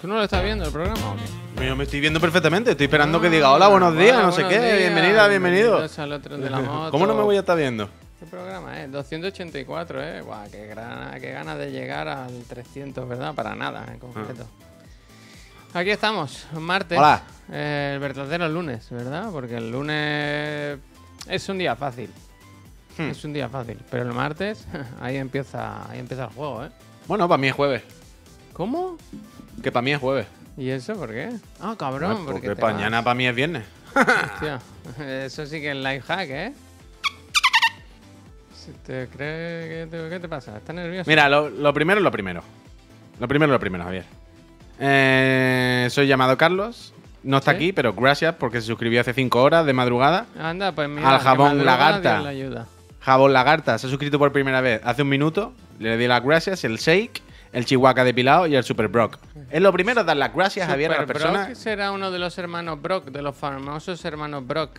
¿Tú no lo estás viendo el programa o qué? Yo me estoy viendo perfectamente. Estoy esperando que diga hola, buenos días, Hola, no sé qué. días, Bienvenida, bienvenido. de la moto. ¿Cómo no me voy a estar viendo? ¿Qué programa es? 284, ¿eh? Guau, qué, gran- qué ganas de llegar al 300, ¿verdad? Para nada, en concreto. Aquí estamos, martes. Hola. eh, el verdadero lunes, ¿verdad? Porque el lunes es un día fácil. Hmm. Es un día fácil. Pero el martes, ahí empieza, ahí empieza el juego, ¿eh? Bueno, para mí es jueves. ¿Cómo? Que para mí es jueves. ¿Y eso por qué? Ah, cabrón, porque porque vas. mañana para mí es viernes. Hostia, eso sí que es life hack, ¿eh? Si te cree que te- ¿Qué te pasa? ¿Estás nervioso? Mira, lo, lo primero es lo primero. Lo primero es lo primero, Javier. Eh, soy llamado Carlos. No está ¿Sí? aquí, pero gracias porque se suscribió hace 5 horas de madrugada. Anda, pues mira. Al jabón lagarta. Le ayuda. Jabón Lagarta se ha suscrito por primera vez hace un minuto. Le di las gracias. El Shake, el Chihuahua depilado y el Super Brock. Es lo primero dar las gracias, Javier, a las Super Brock personas. será uno de los hermanos Brock, de los famosos hermanos Brock.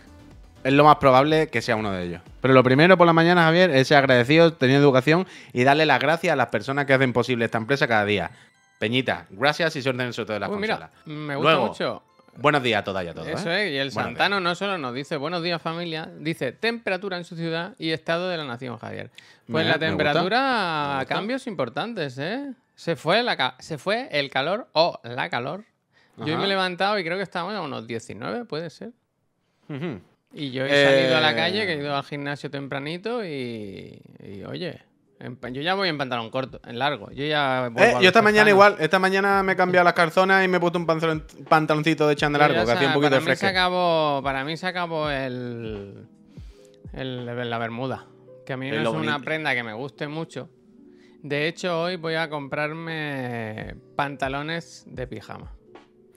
Es lo más probable que sea uno de ellos. Pero lo primero por la mañana, Javier, es ser agradecido, tener educación y darle las gracias a las personas que hacen posible esta empresa cada día. Peñita, gracias y suerte en el sorteo de las Uy, consolas. mira, me gusta Luego, mucho. Buenos días a todas y a todos. Eso ¿eh? es, y el Buenos Santano no solo nos dice buenos días familia, dice temperatura en su ciudad y estado de la nación, Javier. Pues la temperatura, gusta, me gusta. cambios importantes, ¿eh? Se fue, la ca- se fue el calor o la calor. Yo Ajá. me he levantado y creo que estamos a unos 19, puede ser. Y yo he salido a la Eh. calle, que he ido al gimnasio tempranito y, y, oye, yo ya voy en pantalón corto, en largo. Yo ya Eh, yo esta mañana igual, esta mañana me he cambiado las calzonas y me he puesto un pantalon- pantaloncito de chándal Yo largo, que hacía un poquito para de mí se fresco. acabó Para mí se acabó el, el- la bermuda. Que a mí Es es una prenda que me guste mucho. De hecho, hoy voy a comprarme pantalones de pijama.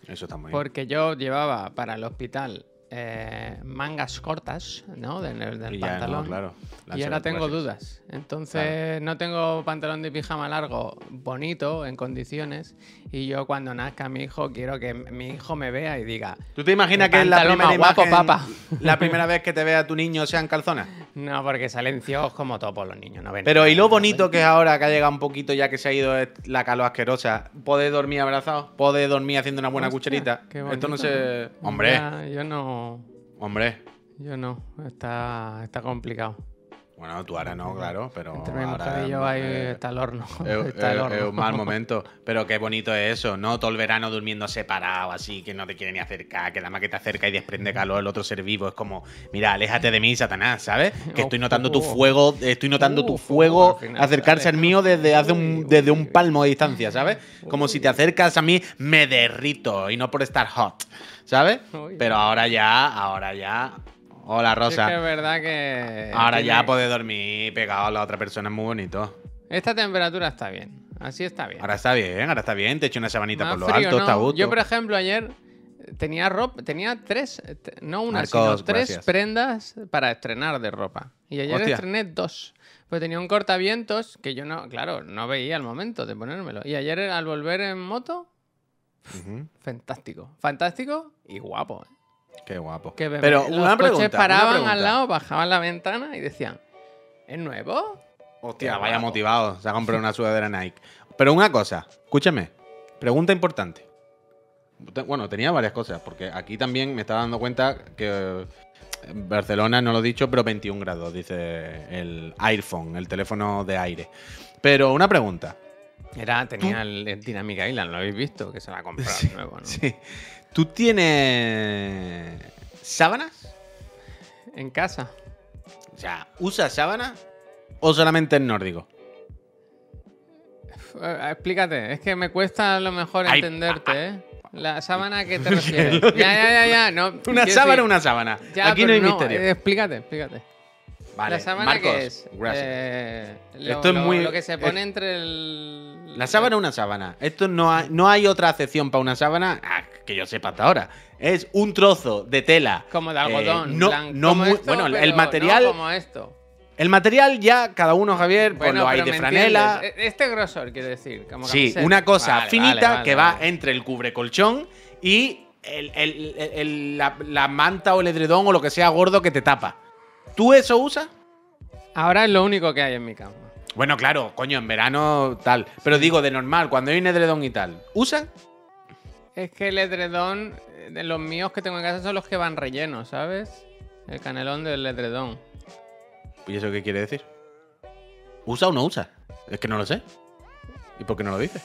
Eso está muy bien. Porque yo llevaba para el hospital eh, mangas cortas, ¿no? De- del no, pantalón. claro. Y ahora tengo dudas. Entonces no tengo pantalón de pijama largo bonito, en condiciones. Y yo cuando nazca mi hijo quiero que mi hijo me vea y diga, ¿Tú te imaginas que es la primera guapo, imagen, papa? la primera vez que te vea tu niño sean calzonas? No, porque salen ciegos como todos los niños. No ven Pero nada, y lo bonito ven". que es ahora que ha llegado un poquito ya que se ha ido la calor asquerosa, poder dormir abrazado, poder dormir haciendo una buena Hostia, cucharita. Esto no se... Hombre, yo no... hombre. Yo no. Está, está complicado. Bueno, tú ahora no, claro, pero Entre mi ahora mujer y yo ahí eh, está el horno. Es, está el es- horno. es un mal momento. Pero qué bonito es eso, ¿no? Todo el verano durmiendo separado, así, que no te quiere ni acercar, que nada más que te acerca y desprende calor el otro ser vivo. Es como, mira, aléjate de mí, Satanás, ¿sabes? Que estoy notando tu fuego, estoy notando tu fuego acercarse al mío desde hace un, desde un palmo de distancia, ¿sabes? Como si te acercas a mí, me derrito y no por estar hot, ¿sabes? Pero ahora ya, ahora ya. Hola, Sí, es Rosa. que es verdad que... Ahora tiene- ya poder dormir pegado a la otra persona es muy bonito. Esta temperatura está bien. Así está bien. Ahora está bien, ahora está bien. Te echo una sabanita Más por lo frío, alto, ¿no? está gusto. Yo, por ejemplo, ayer tenía ropa, tenía tres, no una, sino Marcos, tres gracias. prendas para estrenar de ropa. Y ayer Hostia. estrené dos. Pues tenía un cortavientos que yo no, claro, no veía al momento de ponérmelo. Y ayer al volver en moto, fantástico. Fantástico y guapo. ¿eh? Qué guapo. Que Pero los una pregunta. coches paraban una pregunta. al lado, bajaban la ventana y decían, ¿es nuevo? Hostia, Qué vaya guapo. motivado. Se ha comprado una sudadera Nike. Pero una cosa, escúchame. Pregunta importante. Te- Bueno, tenía varias cosas, porque aquí también me estaba dando cuenta que eh, Barcelona, no lo he dicho, pero 21 grados, dice el iPhone, el teléfono de aire. Pero una pregunta. Era, tenía el, el Dynamic Island, lo habéis visto, que se la ha comprado nuevo, ¿no? Sí. ¿Tú tienes sábanas? En casa. O sea, ¿usas sábanas o solamente en nórdico? Eh, Explícate, es que me cuesta a lo mejor Ay, entenderte, ¿eh? La sábana a qué te refieres. ya, ya, ya, ya. No, Una sábana, una sábana. Ya, Aquí no hay misterio. eh, explícate, explícate. Vale, ¿La sábana Marcos, qué es? gracias. Eh, lo, Esto es lo- muy- lo que se es- pone entre el. La sábana es una sábana. Esto no hay, no hay otra acepción para una sábana ah, que yo sepa hasta ahora. Es un trozo de tela. Como de eh, algodón. no, blanco, no como muy- esto, bueno, el material. no como esto. El material ya, cada uno, Javier, pues Bueno, lo hay de franela. entiendes. E- Este grosor, quiero decir. Como Sí, camiseta. una cosa Vale, finita vale, vale, que va entre el cubrecolchón y el- el- el- el- la, la manta o el edredón o lo que sea gordo que te tapa. ¿Tú eso usas? Ahora es lo único que hay en mi cama. Bueno, claro, coño, en verano tal. Pero digo, de normal, cuando hay un edredón y tal, ¿usas? Es que el edredón eh, de los míos que tengo en casa son los que van rellenos, ¿sabes? El canelón del edredón. ¿Y eso qué quiere decir? ¿Usa o no usa? Es que no lo sé. ¿Y por qué no lo dices?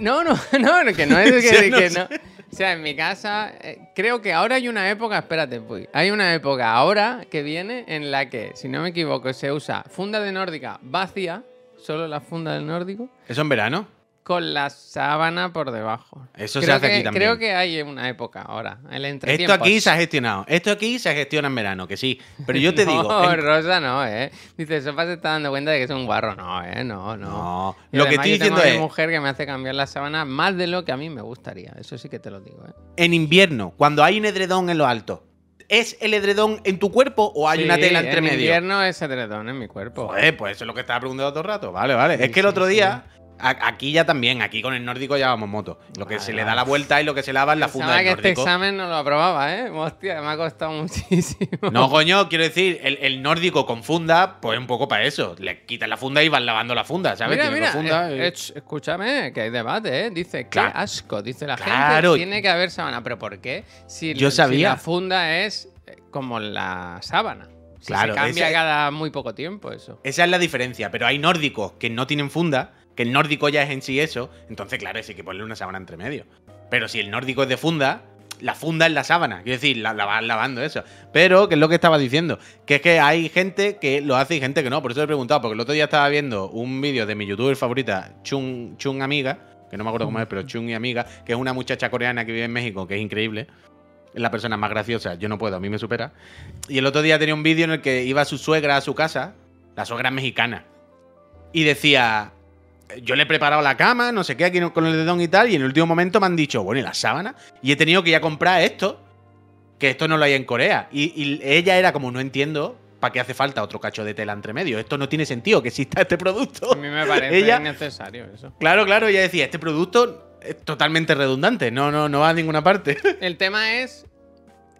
No, no, no, que no es que, no. O sea, en mi casa, eh, creo que ahora hay una época, espérate, pues, hay una época ahora que viene en la que, si no me equivoco, se usa funda de nórdica vacía, solo la funda del nórdico, ¿Eso en verano? Con la sábana por debajo. Eso se Creo hace que- aquí también. Creo que hay una época ahora, el Esto aquí se ha gestionado. Esto aquí se gestiona en verano, que sí. Pero yo te digo. No, en- Rosa no, ¿eh? Dice, Sopa se está dando cuenta de que es un guarro. No, ¿eh? No, no. No, Y lo que estoy yo tengo diciendo mi es. mujer que me hace cambiar la sábana más de lo que a mí me gustaría. Eso sí que te lo digo, ¿eh? En invierno, cuando hay un edredón en lo alto, ¿es el edredón en tu cuerpo o hay una tela entre en medio? invierno es edredón en mi cuerpo. Joder, pues eso es lo que estaba preguntando todo el rato. Vale, vale. Sí, es que el otro día, aquí ya también, aquí con el nórdico ya vamos moto. Lo que Vale, se le da la vuelta y lo que se lava es la funda del que este examen no lo aprobaba, ¿eh? Hostia, me ha costado muchísimo. No, coño, quiero decir, el, el nórdico con funda, pues un poco para eso. Le quitas la funda y vas lavando la funda, ¿sabes? Mira, fundas eh, y- eh, escúchame, que hay debate, ¿eh? Dice, qué Claro. asco, dice la Claro. gente. Tiene que haber sábana, pero ¿por qué? Si, Yo si sabía. la funda es eh, como la sábana. Si Claro, se cambia cada muy poco tiempo eso. Esa es la diferencia, pero hay nórdicos que no tienen funda, que el nórdico ya es en sí eso, entonces claro, sí hay que ponerle una sábana entre medio. Pero si el nórdico es de funda, la funda es la sábana, quiero decir, la, vas lavando eso. Pero, que es lo que estaba diciendo, que es que hay gente que lo hace y gente que no, por eso he preguntado, porque el otro día estaba viendo un vídeo de mi youtuber favorita, Chung, Chung Amiga, que no me acuerdo cómo es, pero Chung y Amiga, que es una muchacha coreana que vive en México, que es increíble. Es la persona más graciosa, yo no puedo, a mí me supera. Y el otro día tenía un vídeo en el que iba su suegra a su casa, la suegra mexicana, y decía, yo le he preparado la cama, no sé qué, aquí con el dedón y tal, y en el último momento me han dicho, bueno, ¿y la sábana? Y he tenido que ir a comprar esto, que esto no lo hay en Corea. Y, y ella era como, no entiendo, ¿para qué hace falta otro cacho de tela entre medio? Esto no tiene sentido que exista este producto. A mí me parece Ella- innecesario eso. Claro, claro, ella decía, este producto es totalmente redundante, no, no, no va a ninguna parte. El tema es.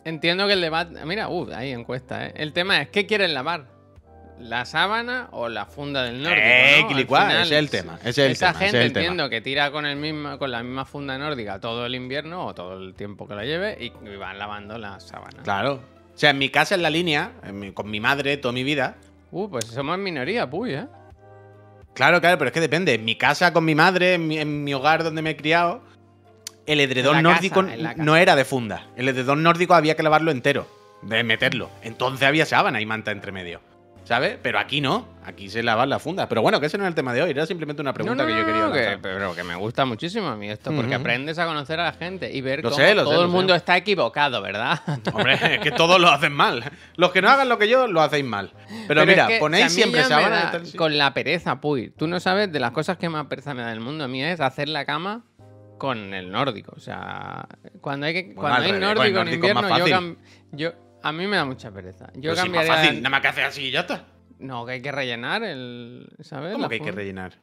Entiendo que el debate. Mira, uh, ahí encuesta, ¿eh? El tema es: ¿qué quieren lavar? ¿La sábana o la funda del nórdico? Eh, ¿no? Final, ese es el tema, ese es el esa tema, ese gente es el tema. entiendo que tira con, el mismo, con la misma funda nórdica todo el invierno o todo el tiempo que la lleve y y van lavando la sábana. Claro. O sea, en mi casa, en la línea, en mi- con mi madre toda mi vida, Uh, pues somos minoría, puy, ¿eh? Claro, claro, pero es que depende. En mi casa con mi madre, en mi, en mi hogar donde me he criado, el edredón nórdico no era de funda. El edredón nórdico había que lavarlo entero, de meterlo. Entonces había sábana y manta entre medio. ¿Sabes? Pero aquí no. Aquí se lavan las fundas. Pero bueno, que ese no es el tema de hoy. Era simplemente una pregunta No, no, que yo quería lanzar. pero que me gusta muchísimo a mí esto, porque aprendes a conocer a la gente y ver Lo cómo sé, lo sé, todo lo el sé. mundo está equivocado, ¿verdad? Hombre, es que todos lo hacen mal. Los que no hagan lo que yo, lo hacéis mal. Pero, mira, es que, ponéis mí siempre sábana tal. Con la pereza, puy. Tú no sabes de las cosas que más pereza me da del mundo a mí es hacer la cama con el nórdico. O sea, cuando hay, que, Bueno, cuando hay nórdico en invierno, yo, yo- a mí me da mucha pereza. Yo Pero si es más cambiaría. fácil. Nada más que hacer así y ya está. No, que hay que rellenar el. ¿Sabes? ¿Cómo La que hay que rellenar?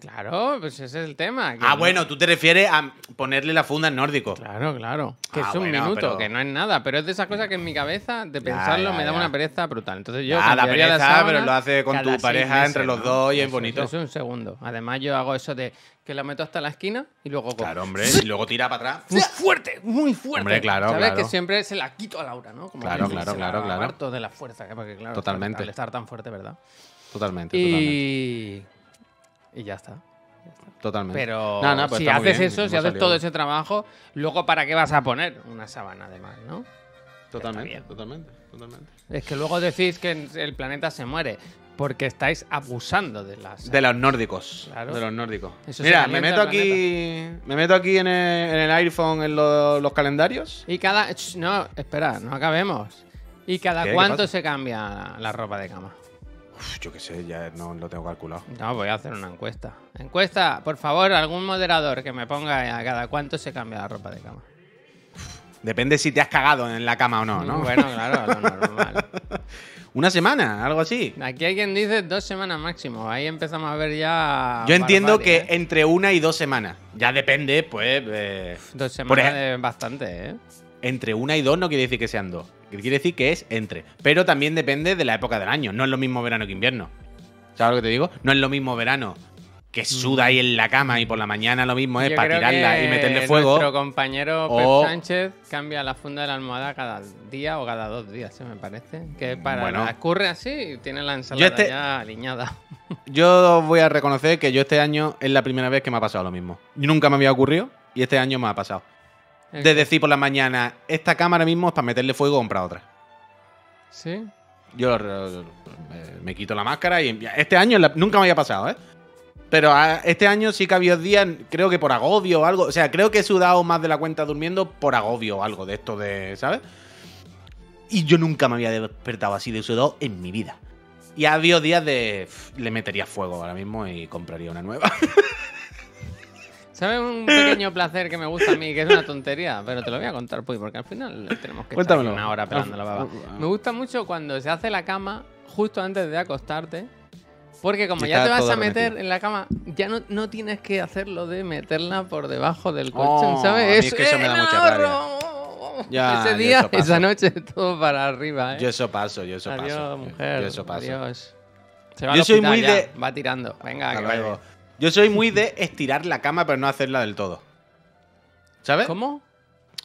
Claro, pues ese es el tema. Ah, no- bueno, tú te refieres a ponerle la funda en nórdico. Claro, claro. Que Ah, es un bueno, minuto, pero- que no es nada. Pero es de esas cosas que en mi cabeza, de pensarlo, ya, me da una pereza brutal. Entonces yo. Ah, la pereza, sábana pero lo hace con tu pareja meses, entre los ¿no? dos y es bonito. Eso es un segundo. Además, yo hago eso de que lo meto hasta la esquina y luego. Claro, hombre. Y luego tira para atrás. Muy fuerte, muy fuerte. Hombre, claro, ¿Sabes? claro. Que siempre se la quito a Laura, ¿no? Como Claro, que claro, se claro, la claro. de la fuerza, que- porque claro, Totalmente. Al estar tan fuerte, ¿verdad? Totalmente, totalmente. Y. Ya está. Totalmente. Pero No, no, pues si haces bien, eso, si haces salido. todo ese trabajo, luego ¿para qué vas a poner una sábana además, no? Totalmente, totalmente, totalmente. Es que luego decís que el planeta se muere porque estáis abusando de las... De los nórdicos. Claro. De los nórdicos. Eso Mira, me meto aquí. Me meto aquí en el, en el iPhone en lo- los calendarios. Y cada... No, espera, no acabemos. ¿Y cada ¿Qué? ¿Qué cuánto se cambia la ropa de cama? Uf, yo qué sé, ya no lo tengo calculado. No, voy a hacer una encuesta. Encuesta, por favor, algún moderador que me ponga a cada cuánto se cambia la ropa de cama. Depende si te has cagado en la cama o no, ¿no? Bueno, claro, lo normal. Una semana, algo así. Aquí hay quien dice dos semanas máximo. Ahí empezamos a ver ya. Yo entiendo que ¿eh? entre una y dos semanas. Ya depende, pues. eh, Dos semanas es bastante, ¿eh? Entre una y dos no quiere decir que sean dos. Quiere decir que es entre. Pero también depende de la época del año. No es lo mismo verano que invierno. ¿Sabes lo que te digo? No es lo mismo verano que suda ahí en la cama y por la mañana lo mismo es Yo para creo tirarla que y meterle fuego. Nuestro compañero o- Pep Sánchez cambia la funda de la almohada cada día o cada dos días, ¿eh? me parece. Que para Bueno. la escurre así y tiene la ensalada este- ya aliñada. Yo voy a reconocer que yo este año es la primera vez que me ha pasado lo mismo. Nunca me había ocurrido y este año me ha pasado. De decir por la mañana, esta cámara mismo es para meterle fuego o comprar otra. Sí. Yo me quito la máscara y este año la- nunca me había pasado, ¿eh? Pero ah, este año sí que ha habido días, creo que por agobio o algo. O sea, creo que he sudado más de la cuenta durmiendo por agobio o algo de esto de, ¿sabes? Y yo nunca me había despertado así de sudado en mi vida. Y ha habido días de. pff, Le metería fuego ahora mismo y compraría una nueva. ¿Sabes un pequeño placer que me gusta a mí? Que es una tontería, pero te lo voy a contar, pues, porque al final tenemos que estar una hora pelando la baba. Me gusta mucho cuando se hace la cama justo antes de acostarte. Porque como ya te vas a meter remetido. en la cama, ya no, no tienes que hacerlo de meterla por debajo del Oh, colchón, a ¿sabes? mí es que eso me da ¡el mucha rabia. ahorro! Ya, Ese día, esa noche, todo para arriba, ¿eh? Yo eso paso, yo eso Adiós, paso. mujer. Yo eso paso. Adiós. Se va Yo al soy muy ya, de- Va tirando. Venga, Hasta que vaya. Yo soy muy de estirar la cama, pero no hacerla del todo. ¿Sabes? ¿Cómo?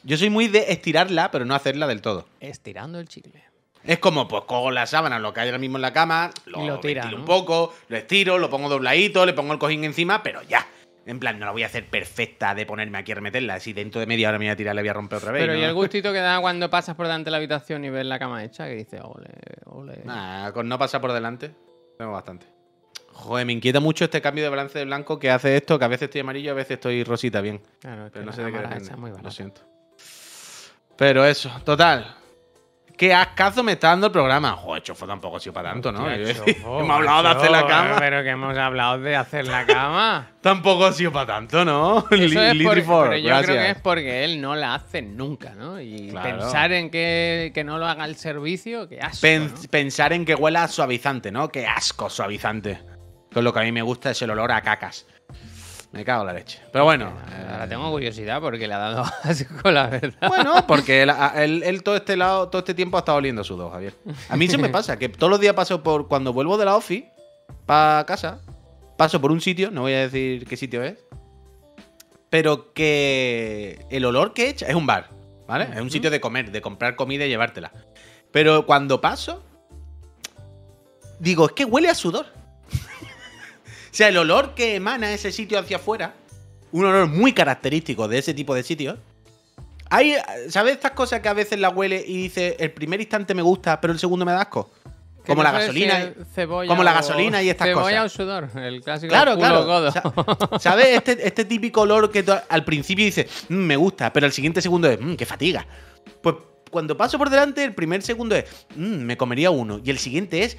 Yo soy muy de estirarla, pero no hacerla del todo. Estirando el chicle. Es como, pues cojo la sábana, lo que hay ahora mismo en la cama, lo, lo tira, estiro ¿no? un poco, lo estiro, lo pongo dobladito, le pongo el cojín encima, pero ya. En plan, no la voy a hacer perfecta de ponerme aquí a remeterla. Si dentro de media hora me voy a tirar, la voy a romper otra vez. Pero ¿no? y el gustito que da cuando pasas por delante de la habitación y ves la cama hecha, que dices, ole, ole. Nah, con no pasar por delante, tengo bastante. Joder, me inquieta mucho este cambio de balance de blanco que hace esto, que a veces estoy amarillo, a veces estoy rosita bien. Claro, Pero no sé de qué depende. Lo siento. Pero eso, total. Qué ascazo me está dando el programa. Joder, chofo tampoco ha sido para tanto, ¿no? Hostia, Hemos hablado de hacer la cama. Pero que hemos hablado de hacer la cama. Tampoco ha sido para tanto, ¿no? Eso es por- pero yo creo que es porque él no la hace nunca, ¿no? Y Claro. pensar en que, que no lo haga el servicio, que asco, Pen- ¿no? Pensar en que huela a suavizante, ¿no? Qué asco suavizante. Lo que a mí me gusta es el olor a cacas. Me cago en la leche. Pero bueno. Ahora eh, tengo curiosidad porque le ha dado asco, la verdad. Bueno, porque él, a- él- él todo este lado, todo este tiempo ha estado oliendo sudor, Javier. A mí se me pasa que todos los días paso por. Cuando vuelvo de la office para casa, paso por un sitio, no voy a decir qué sitio es. Pero que el olor que echa es un bar, ¿vale? Es un sitio de comer, de comprar comida y llevártela. Pero cuando paso, digo, es que huele a sudor. O sea, el olor que emana ese sitio hacia afuera, un olor muy característico de ese tipo de sitios. Hay, ¿sabes estas cosas que a veces la huele y dice, el primer instante me gusta, pero el segundo me da asco? Como no la gasolina. cebolla como la gasolina y estas cebolla cosas. o sudor, el clásico Claro, culo claro. godo. Sa- ¿Sabes? Este, este típico olor que al principio dices, "Mm, me gusta, pero al siguiente segundo es, "Mm, qué fatiga. Pues cuando paso por delante, el primer segundo es, "Mm, me comería uno. Y el siguiente es,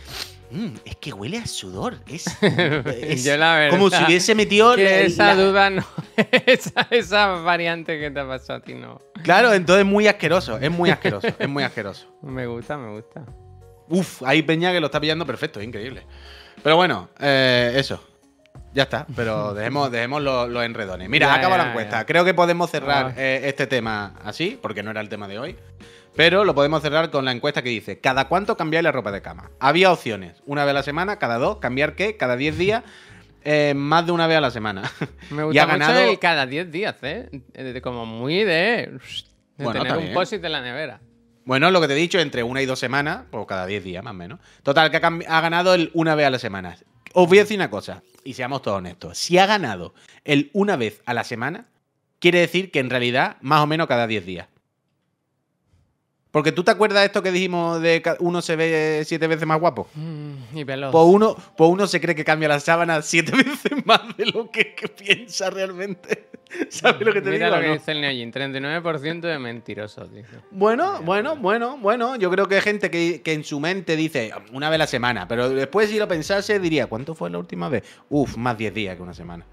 "Mm, es que huele a sudor. Es, es Yo la verdad como si hubiese metido. que esa la- duda no. esa, esa variante que te ha pasado a ti no. Claro, entonces es muy asqueroso. Es muy asqueroso. es muy asqueroso. Me gusta, me gusta. Uf, hay Peña que lo está pillando perfecto, es increíble. Pero bueno, eh, eso. Ya está, pero dejemos, dejemos los, los enredones. Mira, Ya, acaba ya, la encuesta. ya. Creo que podemos cerrar Ah. eh, este tema así, porque no era el tema de hoy. Pero lo podemos cerrar con la encuesta que dice: ¿Cada cuánto cambiáis la ropa de cama? Había opciones: una vez a la semana, cada dos, cambiar qué, cada 10 días, eh, más de una vez a la semana. Me Y gusta ha mucho ganado- el cada 10 días, ¿eh? De- Como muy de, de Bueno, tener un post en la nevera. Bueno, lo que te he dicho, entre una y dos semanas, pues cada 10 días más o menos. Total, que ha, ha ganado el una vez a la semana. Os voy a decir una cosa, y seamos todos honestos. Si ha ganado el una vez a la semana, quiere decir que en realidad más o menos cada 10 días. Porque tú te acuerdas de esto que dijimos de que uno se ve siete veces más guapo. Mm, y veloz. Pues uno, pues uno se cree que cambia las sábanas siete veces más de lo que, que piensa realmente. ¿Sabes lo que te Mira digo? lo que no? dice el Neojin, 39% de mentirosos, dice. Bueno, bueno, bueno, bueno. Yo creo que hay gente que, que en su mente dice una vez a la semana, pero después si lo pensase diría, ¿cuánto fue la última vez? Uf, más 10 días que una semana.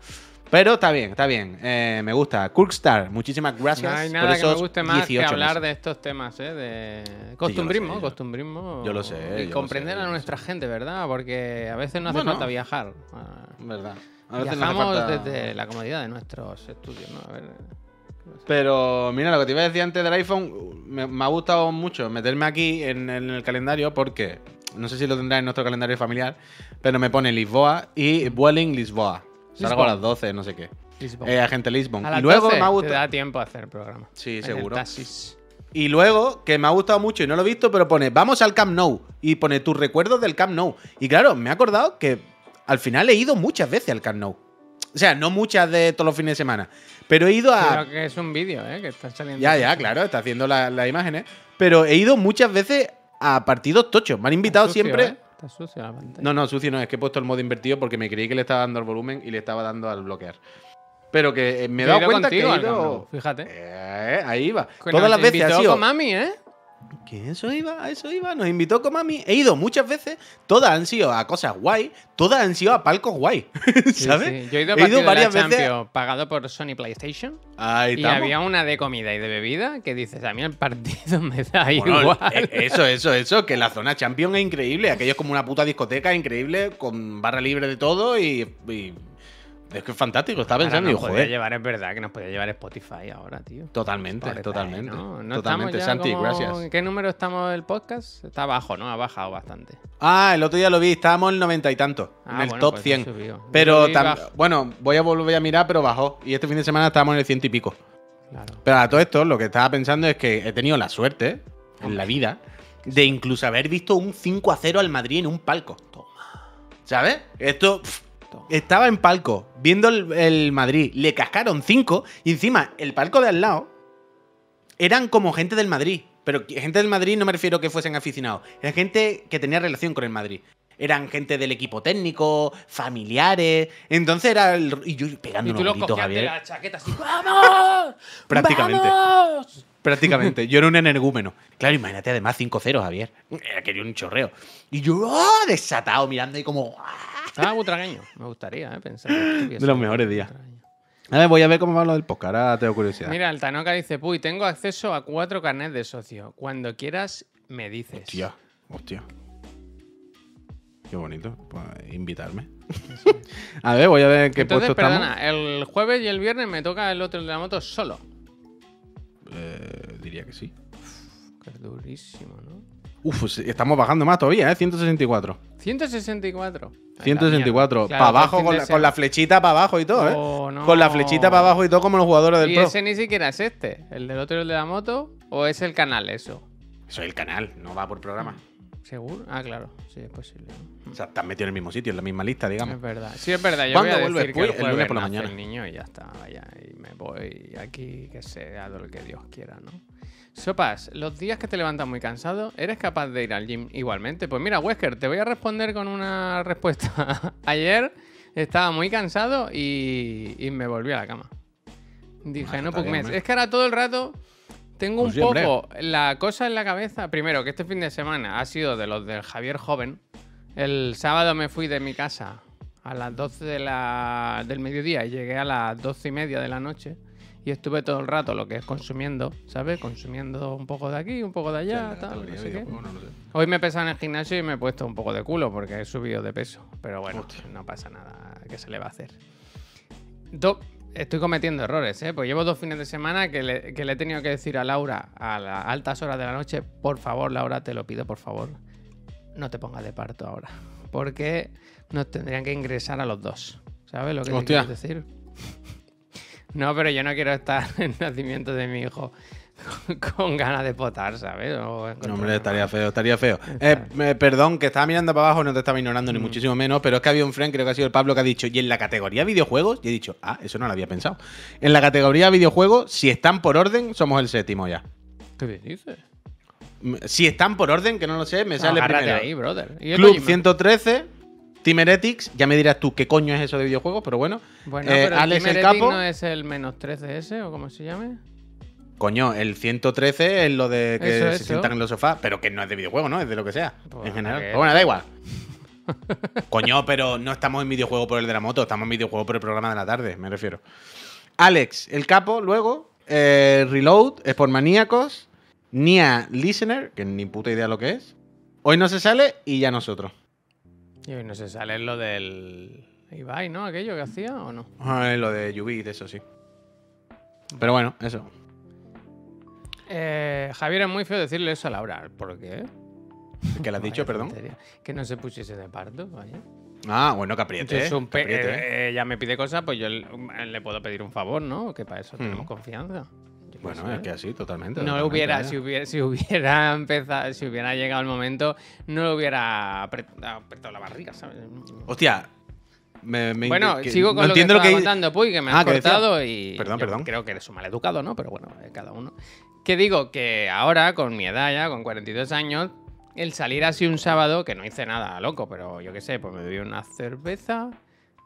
Pero está bien, está bien. Eh, me gusta. Kurkstar, muchísimas gracias. No hay por nada que me guste más que 18 hablar meses. de estos temas, ¿eh? De costumbrismo, yo- costumbrismo. yo lo sé, yo Y lo comprender sé, a nuestra gente, ¿verdad? Porque a veces no hace Bueno. falta viajar. Ah, Verdad. A veces no hace Viajamos falta- desde la comodidad de nuestros estudios, ¿no? A ver. Pero mira, lo que te iba a decir antes del iPhone, me, me ha gustado mucho meterme aquí en, en el calendario porque, no sé si lo tendrá en nuestro calendario familiar, pero me pone Lisboa y Vueling Lisboa. Salgo a las 12, no sé qué. Eh, Agente Lisbon. A Y luego 12 me ha Te gustado. da tiempo a hacer el programa. Sí, seguro. Y luego, que me ha gustado mucho y no lo he visto, pero pone, vamos al Camp Nou. Y pone tus recuerdos del Camp Nou. Y claro, me he acordado que al final he ido muchas veces al Camp Nou. O sea, no muchas de todos los fines de semana. Pero he ido a. Pero que es un vídeo, ¿eh? Que está saliendo. Ya, ya, claro, está haciendo la- las imágenes. Pero he ido muchas veces a partidos tochos. Me han invitado sucio, siempre. ¿eh? Está sucio la pantalla. No, no, sucio no, es que he puesto el modo invertido porque me creí que le estaba dando al volumen y le estaba dando al bloquear. Pero que eh, me he dado cuenta que he contigo ido. Fíjate. Eh, ahí va. Todas las veces ha sido. con mami, ¿eh? Que eso iba, a eso iba. Nos invitó con mami. He ido muchas veces. Todas han sido a cosas guay. Todas han sido a palcos guay. ¿Sabes? sí. Yo he ido a He ido partido varias de la veces. Champions pagado por Sony PlayStation. Ahí Y estamos. había una de comida y de bebida que dices, a mí el partido me da Bueno, igual. eh, Eso, eso, eso. Que la zona Champion es increíble. Aquello es como una puta discoteca increíble. Con barra libre de todo. Y. y- es que es fantástico. Estaba Ahora pensando y nos podía llevar, es verdad que nos podía llevar Spotify ahora, tío. Totalmente, Spotify, totalmente. ¿no? ¿No totalmente, Santi, como- gracias. ¿En qué número estamos del podcast? Está bajo, ¿no? Ha bajado bastante. Ah, el otro día lo vi, estábamos en el noventa y tanto, Ah, en el bueno, top pues 100. ha subido. Yo Pero, tam- bueno, voy a volver a mirar, pero bajó. Y este fin de semana estábamos en el ciento y pico. Claro. Pero a todo esto, lo que estaba pensando es que he tenido la suerte en la vida de incluso haber visto un 5 a 0 al Madrid en un palco. ¿Sabes? Esto. pff, Estaba en palco viendo el, el Madrid, le cascaron 5 y encima el palco de al lado eran como gente del Madrid. Pero que- gente del Madrid no me refiero que fuesen aficionados, era gente que tenía relación con el Madrid. Eran gente del equipo técnico, familiares. Entonces era el. Y yo pegando unos gritos, Javier. la chaqueta así. ¡Vamos! Prácticamente. ¡Vamos! Prácticamente. Yo era un energúmeno. Claro, imagínate además 5-0, Javier. Era quería un chorreo. Y yo, ¡ah! desatado, mirando ahí como. ¡ah! Estaba butragueño. Me gustaría, ¿eh? Pensar que De los mejores días. A ver, voy a ver cómo va lo del podcast. Ahora tengo curiosidad. Mira, el Tanoca dice, Puy, tengo acceso a cuatro carnets de socio. Cuando quieras, me dices. Hostia, hostia. Qué bonito. Pues, invitarme. a ver, voy a ver en qué Entonces, puesto perdona, el jueves y el viernes me toca el otro de la moto solo. estamos. Eh, diría que sí. Que es durísimo, ¿no? Uf, pues, estamos bajando más todavía, ¿eh? 164. 164. Ay, la 164. mierda. para abajo, con la, con la semana. flechita para abajo y todo, ¿eh? Oh, no. Con la flechita para abajo y todo, como los jugadores del Y Pro. ese ni siquiera es este, el del otro y el de la moto, o es el canal eso. Eso es el canal, no va por programa. ¿Seguro? Ah, claro, sí, es posible. O sea, estás metido en el mismo sitio, en la misma lista, digamos. Es verdad. Sí, es verdad. Yo ¿Cuándo voy a que el, El jueves lunes por la mañana. el niño y ya está, vaya. Y me voy aquí, que sea lo que Dios quiera, ¿no? Sopas, los días que te levantas muy cansado, ¿eres capaz de ir al gym igualmente? Pues mira, Wesker, te voy a responder con una respuesta. Ayer estaba muy cansado y, y me volví a la cama. Dije, Ah, no, pues es que ahora todo el rato tengo Pues un poco la cosa en la cabeza. Primero, que este fin de semana ha sido de los del Javier Joven. El sábado me fui de mi casa a las 12 de la- del mediodía y llegué a las 12 y media de la noche. Y estuve todo el rato lo que es consumiendo, ¿sabes? Consumiendo un poco de aquí, un poco de allá, tal, no sé qué. Hoy me he pesado en el gimnasio y me he puesto un poco de culo porque he subido de peso. Pero bueno, no pasa nada. ¿Qué se le va a hacer? Do- Estoy cometiendo errores, ¿eh? Pues llevo dos fines de semana que le, que le he tenido que decir a Laura a las altas horas de la noche, por favor, Laura, te lo pido, por favor, no te pongas de parto ahora. Porque nos tendrían que ingresar a los dos. ¿Sabes lo que te quiero decir? No, pero yo no quiero estar en el nacimiento de mi hijo con, con ganas de potar, ¿sabes? O No, hombre, estaría feo, estaría feo. Eh, eh, perdón, que estaba mirando para abajo, no te estaba ignorando Mm. ni muchísimo menos, pero es que había un friend, creo que ha sido el Pablo, que ha dicho, y en la categoría videojuegos, y he dicho, ah, eso no lo había pensado. En la categoría videojuegos, si están por orden, somos el séptimo ya. ¿Qué dices? Mm, Si están por orden, que no lo sé, me sale primero. ahí, brother. ¿Y el Club Kojima? 113, Team Heretics, ya me dirás tú qué coño es eso de videojuegos, pero bueno. Bueno, Eh, pero Alex el Capo. no es el menos 13S o como se llame. Coño, el 113 es lo de que Eso, se eso. sientan en los sofás, pero que no es de videojuego, ¿no? Es de lo que sea, Pues, en general. Pero bueno, da igual. Coño, pero no estamos en videojuego por el de la moto, estamos en videojuego por el programa de la tarde, me refiero. Alex, el capo, luego, eh, Reload, es por maníacos, Nia Listener, que ni puta idea lo que es. Hoy no se sale y ya nosotros. Y hoy no se sale lo del Ibai, ¿no? Aquello que hacía o no. Ah, lo de Yubi, de eso sí. Pero bueno, eso. Eh, Javier, es muy feo decirle eso a Laura. ¿Por qué? ¿Qué le has dicho, perdón? tontería. Que no se pusiese de parto, vaya. Ah, bueno, que apriete. Es un que apriete. eh, ella me pide cosas, pues yo le, le puedo pedir un favor, ¿no? Que para eso tenemos Mm. confianza. Bueno, es que así, totalmente. No totalmente, hubiera, si hubiera, si hubiera empezado, si hubiera llegado el momento, no le hubiera apret- apretado la barriga, ¿sabes? Hostia. Me, me- Bueno, que- sigo con no lo que estaba que contando, Puy, que me Ah, has ¿qué decía? cortado y Perdón, perdón. creo que eres un maleducado, ¿no? Pero bueno, eh, cada uno. Que digo que ahora, con mi edad ya, con 42 años, el salir así un sábado, que no hice nada loco, pero yo qué sé, pues me bebí una cerveza,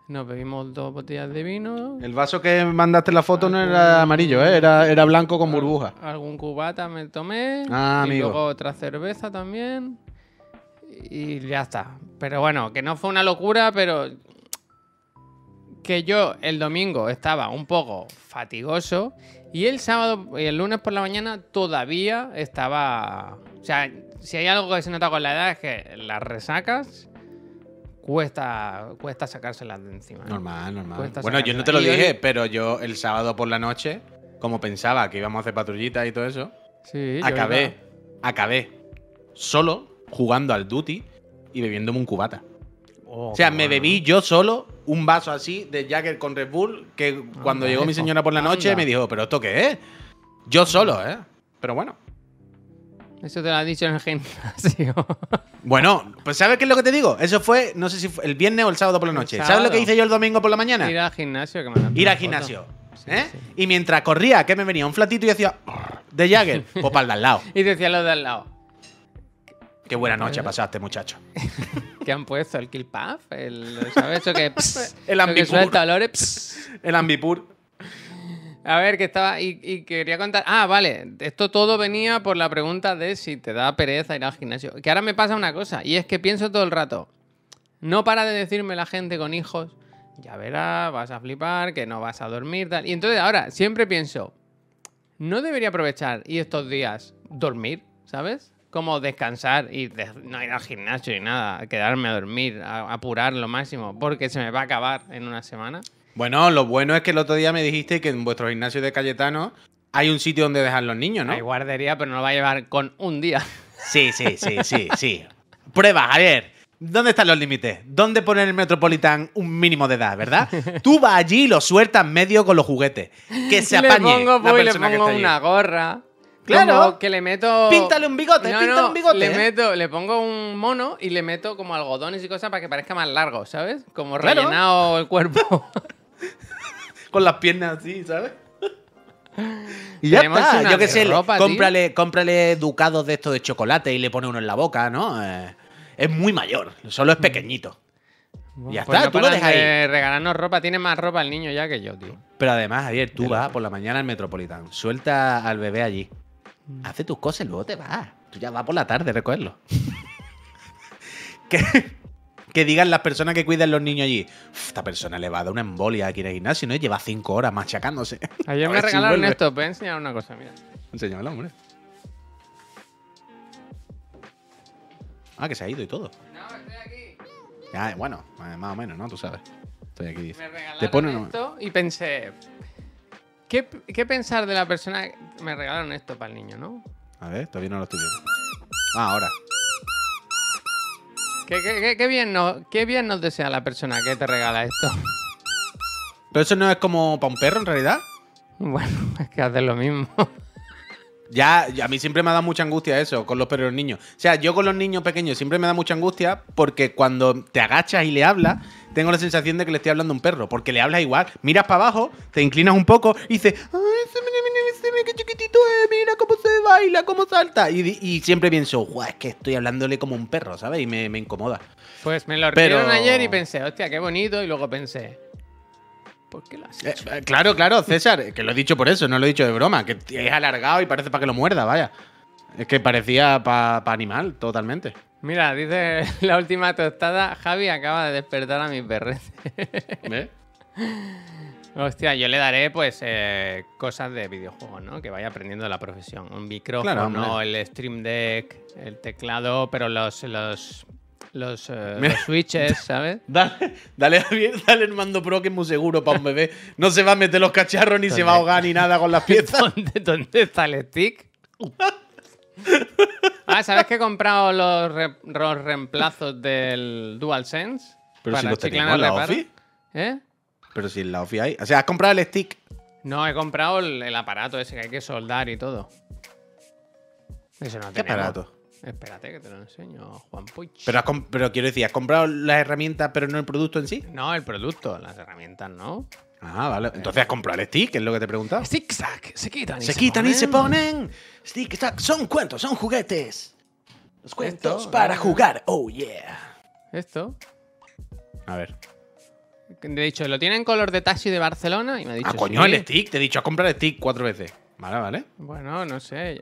nos bebimos dos botellas de vino, El vaso que mandaste la foto no era amarillo, ¿eh? era, era blanco con burbuja. algún cubata me tomé, Ah, y amigo. luego otra cerveza también, y ya está. Pero bueno, que no fue una locura, pero que yo el domingo estaba un poco fatigoso y el sábado y el lunes por la mañana todavía estaba... O sea, si hay algo que se nota con la edad es que las resacas cuesta, cuesta sacárselas de encima. ¿eh? Normal, normal. Cuesta Bueno, yo no te lo dije, pero yo el sábado por la noche, como pensaba que íbamos a hacer patrullitas y todo eso, Sí, acabé, acabé solo jugando al duty y bebiéndome un cubata. Oh, O sea, me bebí yo solo un vaso así de Jagger con Red Bull que cuando Anda, llegó mi señora por la noche anda. me dijo, ¿pero esto qué es? Yo solo, ¿eh? Pero bueno. Eso te lo has dicho en el gimnasio. Bueno, pues ¿sabes qué es lo que te digo? Eso fue, no sé si fue el viernes o el sábado por la noche. ¿Sabes lo que hice yo el domingo por la mañana? Ir al gimnasio. Que me Ir al gimnasio. ¿eh? sí. Y mientras corría, que me venía un flatito y decía de Jagger, pues para el de al lado. Y decía los de al lado. Qué buena noche pasaste, muchacho. ¿Qué han puesto? ¿El kill puff? El, ¿Sabes? Eso que, pss, El eso que ambipur. suelta olores. pss. El ambipur. A ver, que estaba. Y, y quería contar. Ah, vale. Esto todo venía por la pregunta de si te da pereza ir al gimnasio. Que ahora me pasa una cosa. Y es que pienso todo el rato. No para de decirme la gente con hijos. Ya verás, vas a flipar, que no vas a dormir, tal. Y entonces ahora siempre pienso. No debería aprovechar y estos días dormir, ¿sabes? Como descansar y de- no ir al gimnasio y nada, quedarme a dormir, a- apurar lo máximo, porque se me va a acabar en una semana. Bueno, lo bueno es que el otro día me dijiste que en vuestro gimnasio de Cayetano hay un sitio donde dejar los niños, ¿no? Hay guardería, pero no lo va a llevar con un día. Sí, sí, sí, sí, sí. Prueba, Javier. ¿Dónde están los límites? ¿Dónde pone el Metropolitan un mínimo de edad, verdad? Tú vas allí y lo sueltas medio con los juguetes. Que se le apañe pongo, la le que pongo allí. una gorra. Claro. Como que le meto. Píntale un bigote, No, píntale no, un bigote, Le ¿eh? meto, le pongo un mono y le meto como algodones y cosas para que parezca más largo, ¿sabes? Como Claro. rellenado el cuerpo. Con las piernas así, ¿sabes? Y ya Tenemos está. Yo qué de sé, ropa, cómprale, cómprale ducados de estos de chocolate y le pone uno en la boca, ¿no? Eh, es muy mayor, solo es pequeñito. Ya Pues está, no tú lo dejas ahí. regalarnos ropa. Tiene más ropa el niño ya que yo, tío. Pero además, Javier, tú vas por la mañana al Metropolitan, suelta al bebé allí, Mm. hace tus cosas y luego te vas. Tú ya vas por la tarde, recogerlo. que, que digan las personas que cuidan los niños allí, "Uf, esta persona le va a dar una embolia aquí en el gimnasio, ¿no? Y lleva cinco horas machacándose. Ayer me si regalaron esto. Voy a enseñar una cosa, mira. Enséñamelo, hombre. Ah, que se ha ido y todo. No, estoy aquí. Ya, bueno, eh, más o menos, ¿no? Tú sabes. Estoy aquí, dice. Me regalaron Te ponen- esto y pensé. ¿qué, ¿Qué pensar de la persona? Me regalaron esto para el niño, ¿no? A ver, todavía no lo estoy viendo. Ah, ahora. ¿Qué, qué- qué- qué bien nos, qué bien nos desea la persona que te regala esto? Pero eso no es como para un perro, en realidad. Bueno, es que hace lo mismo. Ya, a mí siempre me ha dado mucha angustia eso, con los perros niños. O sea, yo con los niños pequeños siempre me da mucha angustia porque cuando te agachas y le hablas, tengo la sensación de que le estoy hablando a un perro. Porque le hablas igual, miras para abajo, te inclinas un poco y dices, ¡ay, ese mira, ¡Mira cómo se baila, cómo salta! Y, siempre pienso, ¡guau, es que estoy hablándole como un perro, ¿sabes? Y me, me incomoda. Pues me lo Pero- ayer y pensé, hostia, qué bonito. Y luego pensé, ¿por qué lo has Eh, hecho? eh, claro, claro, César, que lo he dicho por eso, no lo he dicho de broma, que es alargado y parece para que lo muerda, vaya. Es que parecía para animal, totalmente. Mira, dice la última tostada, Javi acaba de despertar a mi perrete. ¿Ves? Hostia, yo le daré pues eh, cosas de videojuegos, ¿no? Que vaya aprendiendo la profesión. Un micrófono, Claro, el Stream Deck, el teclado, pero los los los, eh, los switches, ¿sabes? Dale, dale, dale el mando pro que es muy seguro para un bebé. No se va a meter los cacharros ni se va a ahogar ni nada con las piezas. ¿Dónde, dónde está el stick? Ah, ¿sabes que he comprado los, re- los reemplazos del DualSense? Pero si para los Chiclana teníamos en la. ¿Eh? Pero si en la OFI hay. O sea, has comprado el stick. No, he comprado el, el aparato ese que hay que soldar y todo. Eso no ¿Qué tenemos. aparato? Espérate que te lo enseño, Juan Puig. Pero, has com- pero quiero decir, ¿has comprado las herramientas pero no el producto en sí? No, el producto, las herramientas, ¿no? Ah, vale. Entonces has comprado el stick, es lo que te he preguntado. Zig-zag, se quitan y Se quitan y se ponen. Stick, tac, son cuentos, son juguetes. Los cuentos para jugar. Oh, yeah. Esto. A ver. De hecho, lo tiene en color de taxi de Barcelona y me ha dicho. Ah, coño, sí. el stick. Te he dicho a comprar el stick cuatro veces. Vale, vale. Bueno, no sé.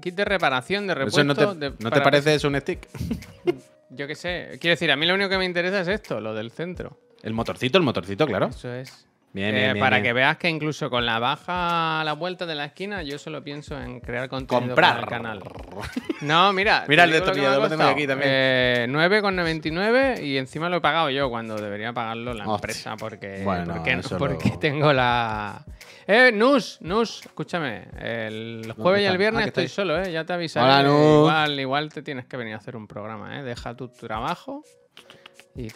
Kit de reparación, de repuesto. no te, de- ¿no te parece eso un stick? Yo qué sé. Quiero decir, a mí lo único que me interesa es esto, lo del centro. El motorcito, el motorcito, claro. Eso es. Bien, Eh, bien, para bien. que veas que incluso con la baja a la vuelta de la esquina, yo solo pienso en crear contenido Comprar. para el canal. No, mira. Mira el ha destornillador, lo tengo aquí también. Eh, 9,99 y encima lo he pagado yo cuando debería pagarlo la empresa porque, Bueno, porque, eso porque lo- tengo la... Eh, Nus, Nus, escúchame. El jueves y el viernes Ah, estoy solo, ¿eh? Ya te avisaré. Hola, Nus. Igual, igual te tienes que venir a hacer un programa, ¿eh? Deja tu trabajo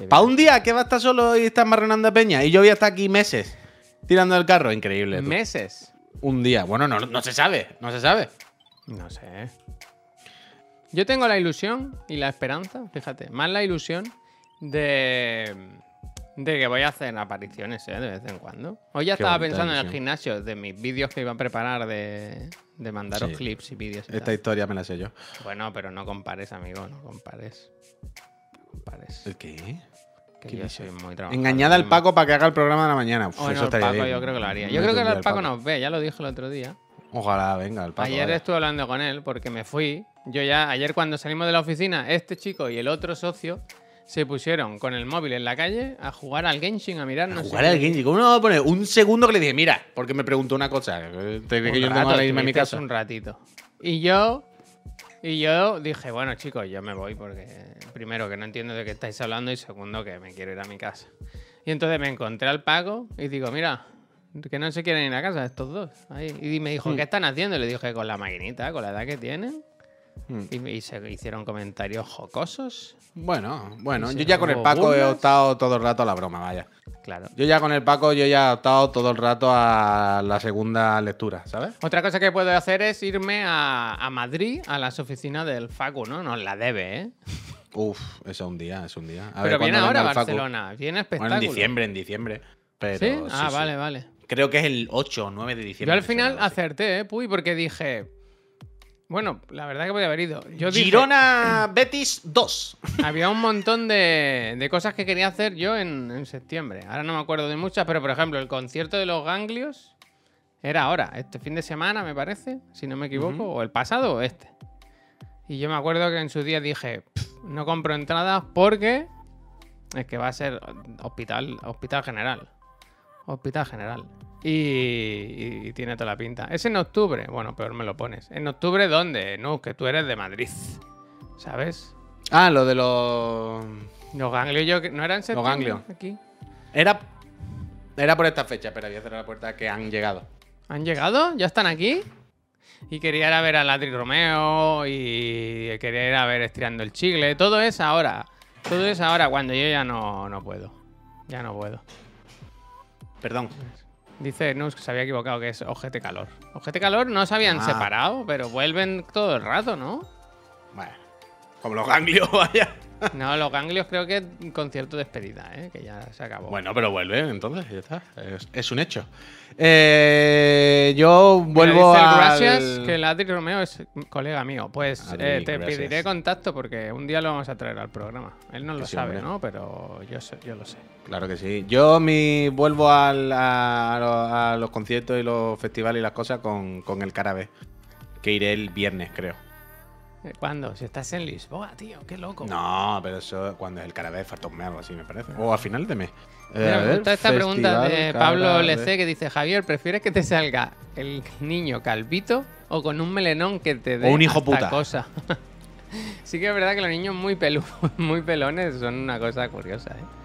Para un día que va a estar solo y estás marronando a Peña y yo voy a estar aquí meses tirando el carro, increíble. tú. meses. Un día. Bueno, no, no se sabe, no se sabe. No sé. Yo tengo la ilusión y la esperanza, fíjate, más la ilusión de, de que voy a hacer apariciones ¿eh? de vez en cuando. Hoy ya Qué estaba pensando en el gimnasio de mis vídeos que iba a preparar de, de mandaros Sí. clips y vídeos. Esta tal. historia me la sé yo. Bueno, pero no compares, amigo, no compares. ¿El qué? Que qué yo dices? soy muy trabajador. Engañad al Paco para que haga el programa de la mañana. Uf, Bueno, eso el estaría Paco bien. yo creo que lo haría. Yo creo que el al Paco nos ve, ya lo dije el otro día. Ojalá venga el Paco. ayer estuve hablando con él porque me fui. Yo ya, ayer cuando salimos de la oficina, este chico y el otro socio se pusieron con el móvil en la calle a jugar al Genshin, a mirar. A no sé jugar qué. al Genji. ¿Cómo no va a poner un segundo que le dije, mira, porque me preguntó una cosa? Te Un que yo no rato, que irme a mi casa. Un ratito. Y yo. Y yo dije, bueno, chicos, yo me voy porque primero que no entiendo de qué estáis hablando y segundo que me quiero ir a mi casa. Y entonces me encontré al Paco y digo, mira, que no se quieren ir a casa estos dos. Ahí. Y me dijo, Hmm. ¿qué están haciendo? Y le dije, con la maquinita, con la edad que tienen. Hmm. Y, y se hicieron comentarios jocosos. Bueno, bueno, yo ya con el Paco he optado todo el rato a la broma, vaya. Claro. Yo ya con el Paco, yo ya he optado todo el rato a la segunda lectura, ¿sabes? Otra cosa que puedo hacer es irme a, a Madrid, a las oficinas del Facu, ¿no? Nos la debe, ¿eh? Uf, eso un día, es un día. A Pero ver viene ahora. Barcelona, viene Bueno, espectáculo. en diciembre, en diciembre. Pero, ¿Sí? sí, Ah, sí. vale, vale. Creo que es el 8 o 9 de diciembre. Yo al final acerté, ¿eh? Puy, porque dije... Bueno, la verdad que podía haber ido. Yo dije, Girona Betis 2. había un montón de, de cosas que quería hacer yo en, en septiembre. Ahora no me acuerdo de muchas, pero por ejemplo, el concierto de los ganglios era ahora, este fin de semana, me parece, si no me equivoco, o el pasado o este. Y yo me acuerdo que en su día dije, "Pff, no compro entradas porque es que va a ser hospital, hospital general. Hospital general. Y, y- tiene toda la pinta. Es en octubre. Bueno, peor me lo pones. ¿En octubre dónde? No, que tú eres de Madrid. ¿Sabes? Ah, lo de los. Los ganglios yo no eran septiembre ganglios. aquí. Era. Era por esta fecha, pero voy a cerrar la puerta que han llegado. ¿Han llegado? ¿Ya están aquí? Y quería ir a ver a Ladri Romeo y quería ir a ver Estirando el Chicle. Todo es ahora. Todo es ahora cuando yo ya no, no puedo. Ya no puedo. Perdón. Dice Nus que se había equivocado, que es Ojete Calor. Ojete Calor no se habían Ah. separado, pero vuelven todo el rato, ¿no? Bueno. Como los ganglios, vaya. No, los ganglios creo que es concierto de despedida, ¿eh? que ya se acabó. Bueno, pero vuelven, entonces, ya está. Es, es un hecho. Eh, yo vuelvo a. Gracias, que el Adri Romeo es colega mío. Pues Adri, eh, te gracias. pediré contacto porque un día lo vamos a traer al programa. Él no lo Sí, sabe, hombre. ¿no? Pero yo, sé- yo lo sé. Claro que sí. Yo mi, vuelvo al- a, a los, a los conciertos y los festivales y las cosas con, con el Carabe. Que iré el viernes, creo. ¿Cuándo? Si estás en Lisboa, tío, qué loco. No, pero eso cuando es el mes o algo así, me parece. O a final de mes. Eh, Mira, me ver, gusta esta pregunta de Pablo. LC que dice: Javier, ¿prefieres que te salga el niño calvito o con un melenón que te dé O un hijo hasta puta. cosa? sí que es verdad que los niños muy, pelu muy pelones son una cosa curiosa, ¿eh?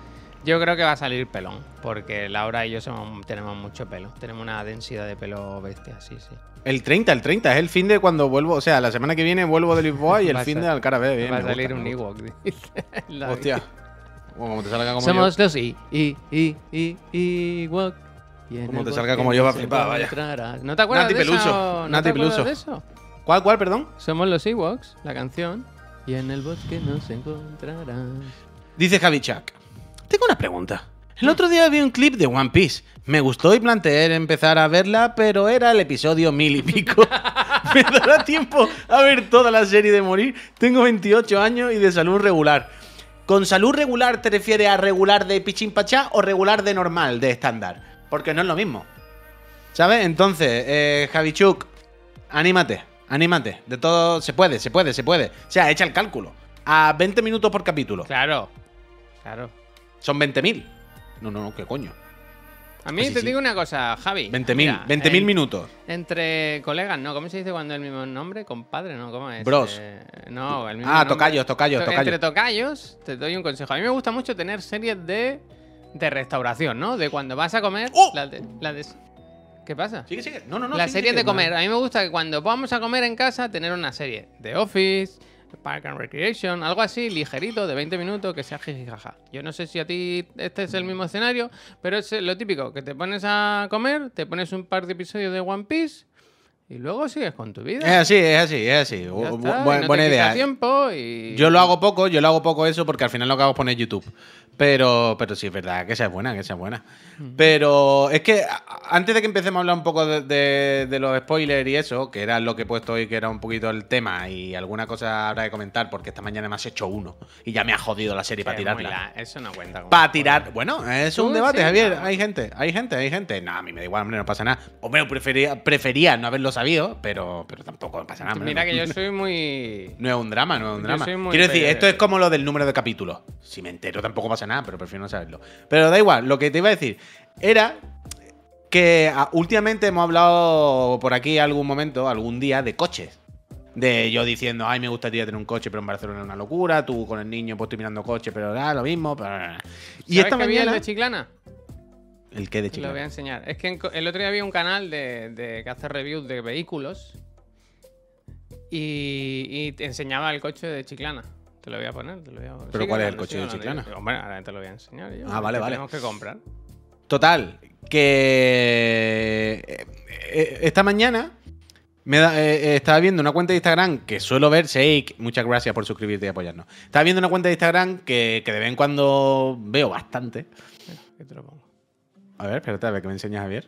Yo creo que va a salir pelón, porque Laura y yo somos- tenemos mucho pelo. Tenemos una densidad de pelo bestia, sí, sí. El 30, el 30, es el fin de cuando vuelvo. O sea, la semana que viene vuelvo de Lisboa y el fin de Alcarabe. bien, va a salir gusta, un. Ewok. Hostia. O como te salga como Somos yo. los I, I, I, I, Ewok. Como te salga como yo, va a flipar, vaya. ¿No te acuerdas Nati de eso? ¿No Nati te Peluso. de eso? ¿Cuál, cuál, perdón? Somos los Ewoks, la canción. Y en el bosque nos encontrarás. Dice Javi Chuck. Tengo una pregunta. El otro día vi un clip de One Piece. Me gustó y planteé empezar a verla, pero era el episodio mil y pico. ¿Me dará tiempo a ver toda la serie de morir? Tengo 28 años y de salud regular. ¿Con salud regular te refieres a regular de pichín pachá o regular de normal, de estándar? Porque no es lo mismo. ¿Sabes? Entonces, eh, Javichuk, anímate, anímate. De todo, se puede, se puede, se puede. O sea, echa el cálculo. A 20 minutos por capítulo. Claro. Claro. Son 20.000. No, no, no, ¿qué coño? A mí Pues te sí. digo una cosa, Javi. 20.000, Mira, 20.000 en- minutos. Entre colegas, ¿no? ¿Cómo se dice cuando el mismo nombre? ¿Compadre? ¿No? ¿Cómo es? Bros. Eh, no, el mismo Ah, nombre. tocayos, tocayos, To- tocayos. Entre tocayos, te doy un consejo. A mí me gusta mucho tener series de, de restauración, ¿no? De cuando vas a comer. ¡Oh! la de- la de- ¿Qué pasa? Sigue, sigue. No, no, no. Las series de comer. A mí me gusta que cuando vamos a comer en casa, tener una serie de Office, Park and Recreation, algo así ligerito, de 20 minutos, que sea jijijaja. Yo no sé si a ti este es el mismo escenario, pero es lo típico, que te pones a comer, te pones un par de episodios de One Piece y luego sigues con tu vida. Es así, es así, es así. Bu- bu- no buena idea. tiempo y... Yo lo hago poco, yo lo hago poco eso porque al final lo que hago es poner YouTube. Pero, pero sí, es verdad, que sea buena, que sea buena. Pero es que antes de que empecemos a hablar un poco de, de- de los spoilers y eso, que era lo que he puesto hoy, que era un poquito el tema, y alguna cosa habrá que comentar, porque esta mañana me has hecho uno y ya me ha jodido la serie para tirarla. la- Eso no cuenta. como Para tirar. Bueno, es un debate, sí, Javier. no. Hay gente, hay gente, hay gente. No, a mí me da igual, hombre, no pasa nada. Hombre, prefería, prefería no haberlo sabido, pero, pero tampoco pasa nada. Mira no. que yo soy muy... No es un drama, no es un drama. Quiero decir, esto es como lo del número de capítulos. Si me entero tampoco pasa nada, pero prefiero no saberlo. Pero da igual, lo que te iba a decir era que ah, últimamente hemos hablado por aquí algún momento, algún día, de coches. De yo diciendo, ay, me gustaría tener un coche, pero en Barcelona es una locura. Tú con el niño, pues estoy mirando coche, pero da lo mismo. pero- Y ¿Sabes esta que había el mañana. de Chiclana? ¿El qué de Te Lo voy a Chiclana? enseñar. Es que en el otro día había un canal de, de que hace reviews de vehículos y, y te enseñaba el coche de Chiclana. Te lo voy a poner, te lo voy a ¿Pero cuál es el coche de. Chiclana? Hombre, ahora te lo voy a enseñar yo. Ah, vale, vale. Tenemos que comprar. Total, que eh, eh, esta mañana me da- eh, estaba viendo una cuenta de Instagram que suelo ver, Shake, muchas gracias por suscribirte y apoyarnos. Estaba viendo una cuenta de Instagram que, que de vez en cuando veo bastante. Mira, te lo pongo. A ver, espérate, a ver que me enseñas Javier.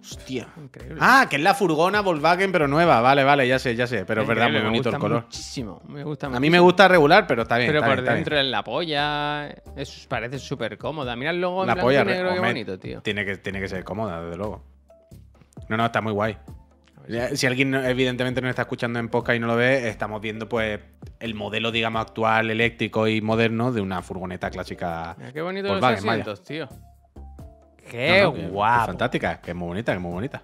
Hostia. Increíble. Ah, que es la furgona Volkswagen, pero nueva. Vale, vale, ya sé, ya sé. Pero es verdad, muy bonito el color. Muchísimo, me gusta A mí me muchísimo. gusta regular, pero está bien. Pero está por bien, dentro es la polla. Es, parece súper cómoda. Mira el logo en La blanco polla, y negro, qué bonito, tío. Tiene que, tiene que ser cómoda, desde luego. No, no, está muy guay. Si alguien no- evidentemente nos está escuchando en podcast y no lo ve, estamos viendo pues el modelo, digamos, actual, eléctrico y moderno de una furgoneta clásica. Mira qué bonito los Volkswagen, vaya. asientos, tío. Qué No, no, guapo. fantástica, que es muy bonita, que es muy bonita.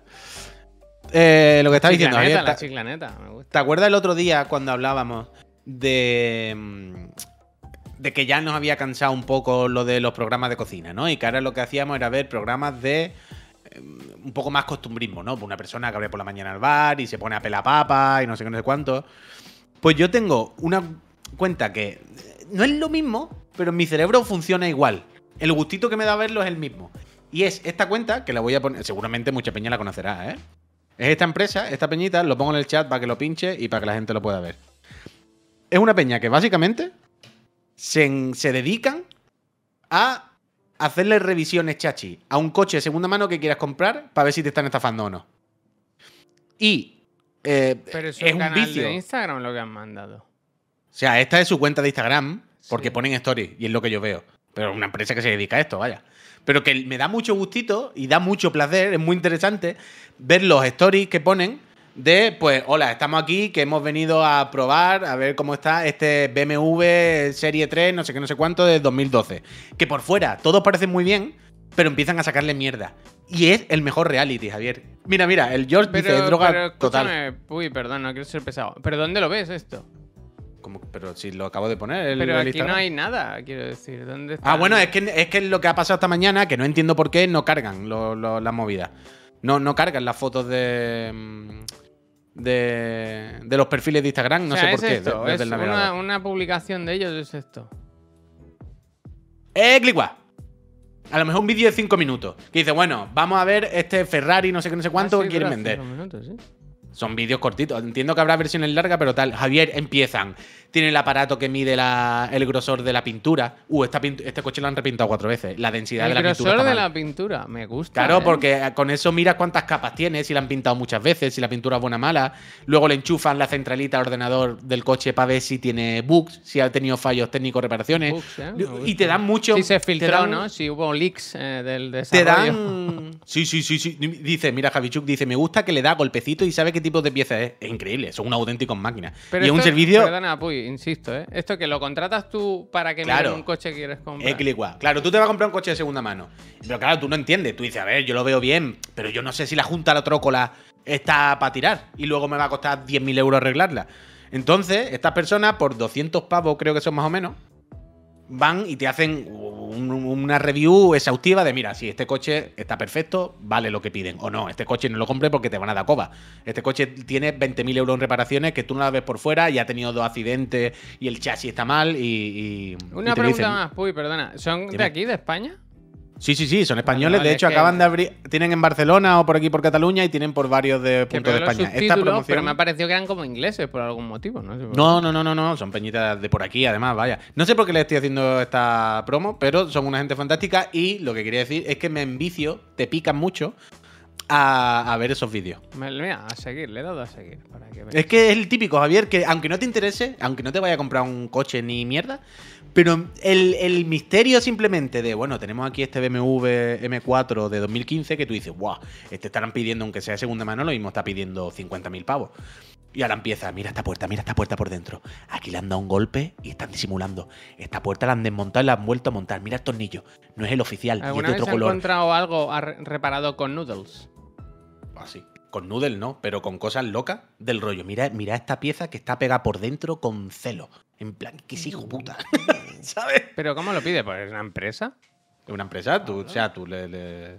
Eh, lo que estaba diciendo, Javier, la ¿te- chiclaneta, me gusta. ¿te acuerdas el otro día cuando hablábamos de, mm, de que ya nos había cansado un poco lo de los programas de cocina, ¿no? Y que ahora lo que hacíamos era ver programas de un poco más costumbrismo, ¿no? Una persona que abre por la mañana al bar y se pone a pelar papa y no sé qué, no sé cuánto. Pues yo tengo una cuenta que eh, no es lo mismo, pero en mi cerebro funciona igual. El gustito que me da verlo es el mismo. Y es esta cuenta, que la voy a poner, seguramente mucha peña la conocerá, ¿eh? Es esta empresa, esta peñita, lo pongo en el chat para que lo pinche y para que la gente lo pueda ver. Es una peña que básicamente se, se dedican a hacerle revisiones chachi a un coche de segunda mano que quieras comprar para ver si te están estafando o no. Y eh, Pero es, es un canal vicio. de Instagram lo que han mandado. O sea, esta es su cuenta de Instagram, porque Sí. ponen stories y es lo que yo veo. Pero una empresa que se dedica a esto, vaya. Pero que me da mucho gustito y da mucho placer, es muy interesante ver los stories que ponen de, pues, hola, estamos aquí, que hemos venido a probar, a ver cómo está este BMW Serie 3, no sé qué, no sé cuánto, de 2012. Que por fuera todos parecen muy bien, pero empiezan a sacarle mierda. Y es el mejor reality, Javier. Mira, mira, el George dice Pero, droga pero total. uy, perdón, no quiero ser pesado. ¿Pero dónde lo ves esto? Como- pero si lo acabo de poner. el- Pero el aquí Instagram. no hay nada, quiero decir. ¿Dónde Ah, bueno, es que, es que lo que ha pasado esta mañana, que no entiendo por qué no cargan las movidas. No, no cargan las fotos de. mm, de, de los perfiles de Instagram, no O sea, sé por es qué. esto, desde es el una, publicación de ellos es esto. ¡Eh, Clicua! A lo mejor un vídeo de 5 minutos. Que dice, bueno, vamos a ver este Ferrari, no sé qué, no sé cuánto, Ah, que quieren vender. minutos. Son vídeos cortitos. Entiendo que habrá versiones largas, pero tal. Javier, empiezan. Tiene el aparato que mide la- el grosor de la pintura. Uh, esta pintu- este coche lo han repintado cuatro veces. La densidad El de la pintura. grosor está de la pintura, me gusta. Claro, ¿eh? porque con eso miras cuántas capas tiene, si la han pintado muchas veces, si la pintura es buena o mala. Luego le enchufan la centralita al ordenador del coche para ver si tiene bugs, si ha tenido fallos técnicos, reparaciones. Bugs, ¿eh? Y te dan mucho. Si se te filtró, dan- ¿no? Si hubo leaks eh, del Te desarrollo. dan. Sí, sí, sí, sí. Dice, mira, Javichuk dice, me gusta que le da golpecito y sabe qué tipo de pieza es. Es increíble, son auténticos máquinas. Pero y es un servicio. Perdona, Puy, insisto, ¿eh? Esto que lo contratas tú para que Claro. un coche que quieres comprar. Claro, tú te vas a comprar un coche de segunda mano. Pero claro, tú no entiendes. Tú dices, a ver, yo lo veo bien, pero yo no sé si la junta la trócola está para tirar y luego me va a costar 10.000 euros arreglarla. Entonces, estas personas, por 200 pavos, creo que son más o menos, van y te hacen un- una review exhaustiva de, mira, si este coche está perfecto, vale lo que piden. O no, este coche no lo compré porque te van a dar coba. Este coche tiene 20.000 euros en reparaciones que tú no la ves por fuera y ha tenido dos accidentes y el chasis está mal y... y- y Una te pregunta dicen. más, Puy, perdona. ¿Son de aquí, de España? Sí, sí, sí, son españoles. vale, de hecho, que- acaban de abrir. Tienen en Barcelona o por aquí por Cataluña y tienen por varios de puntos de España. Esta promoción. pero me ha parecido que eran como ingleses por algún motivo, ¿no? No, no, no, no, no. Son peñitas de por aquí, además, vaya. No sé por qué le estoy haciendo esta promo, pero son una gente fantástica. Y lo que quería decir es que me envicio, te pican mucho a, a ver esos vídeos. Mira, a seguir, le he dado a seguir. Para que. Es que es el típico, Javier, que aunque no te interese, aunque no te vaya a comprar un coche ni mierda, pero el, el misterio simplemente de, bueno, tenemos aquí este BMW M4 de 2015 que tú dices, wow, este estarán pidiendo, aunque sea de segunda mano, lo mismo está pidiendo 50.000 pavos. Y ahora empieza, mira esta puerta, mira esta puerta por dentro. Aquí le han dado un golpe y están disimulando. Esta puerta la han desmontado y la han vuelto a montar. Mira el tornillo. No es el oficial, es ¿Alguna de vez otro has color. encontrado algo ar- reparado con noodles? Así. Con noodle no, pero con cosas locas del rollo. Mira, mira esta pieza que está pegada por dentro con celo. En plan, que es hijo puta. ¿Sabes? ¿Pero cómo lo pide? ¿Por una empresa? Es una empresa, tú, o sea, tú le, le-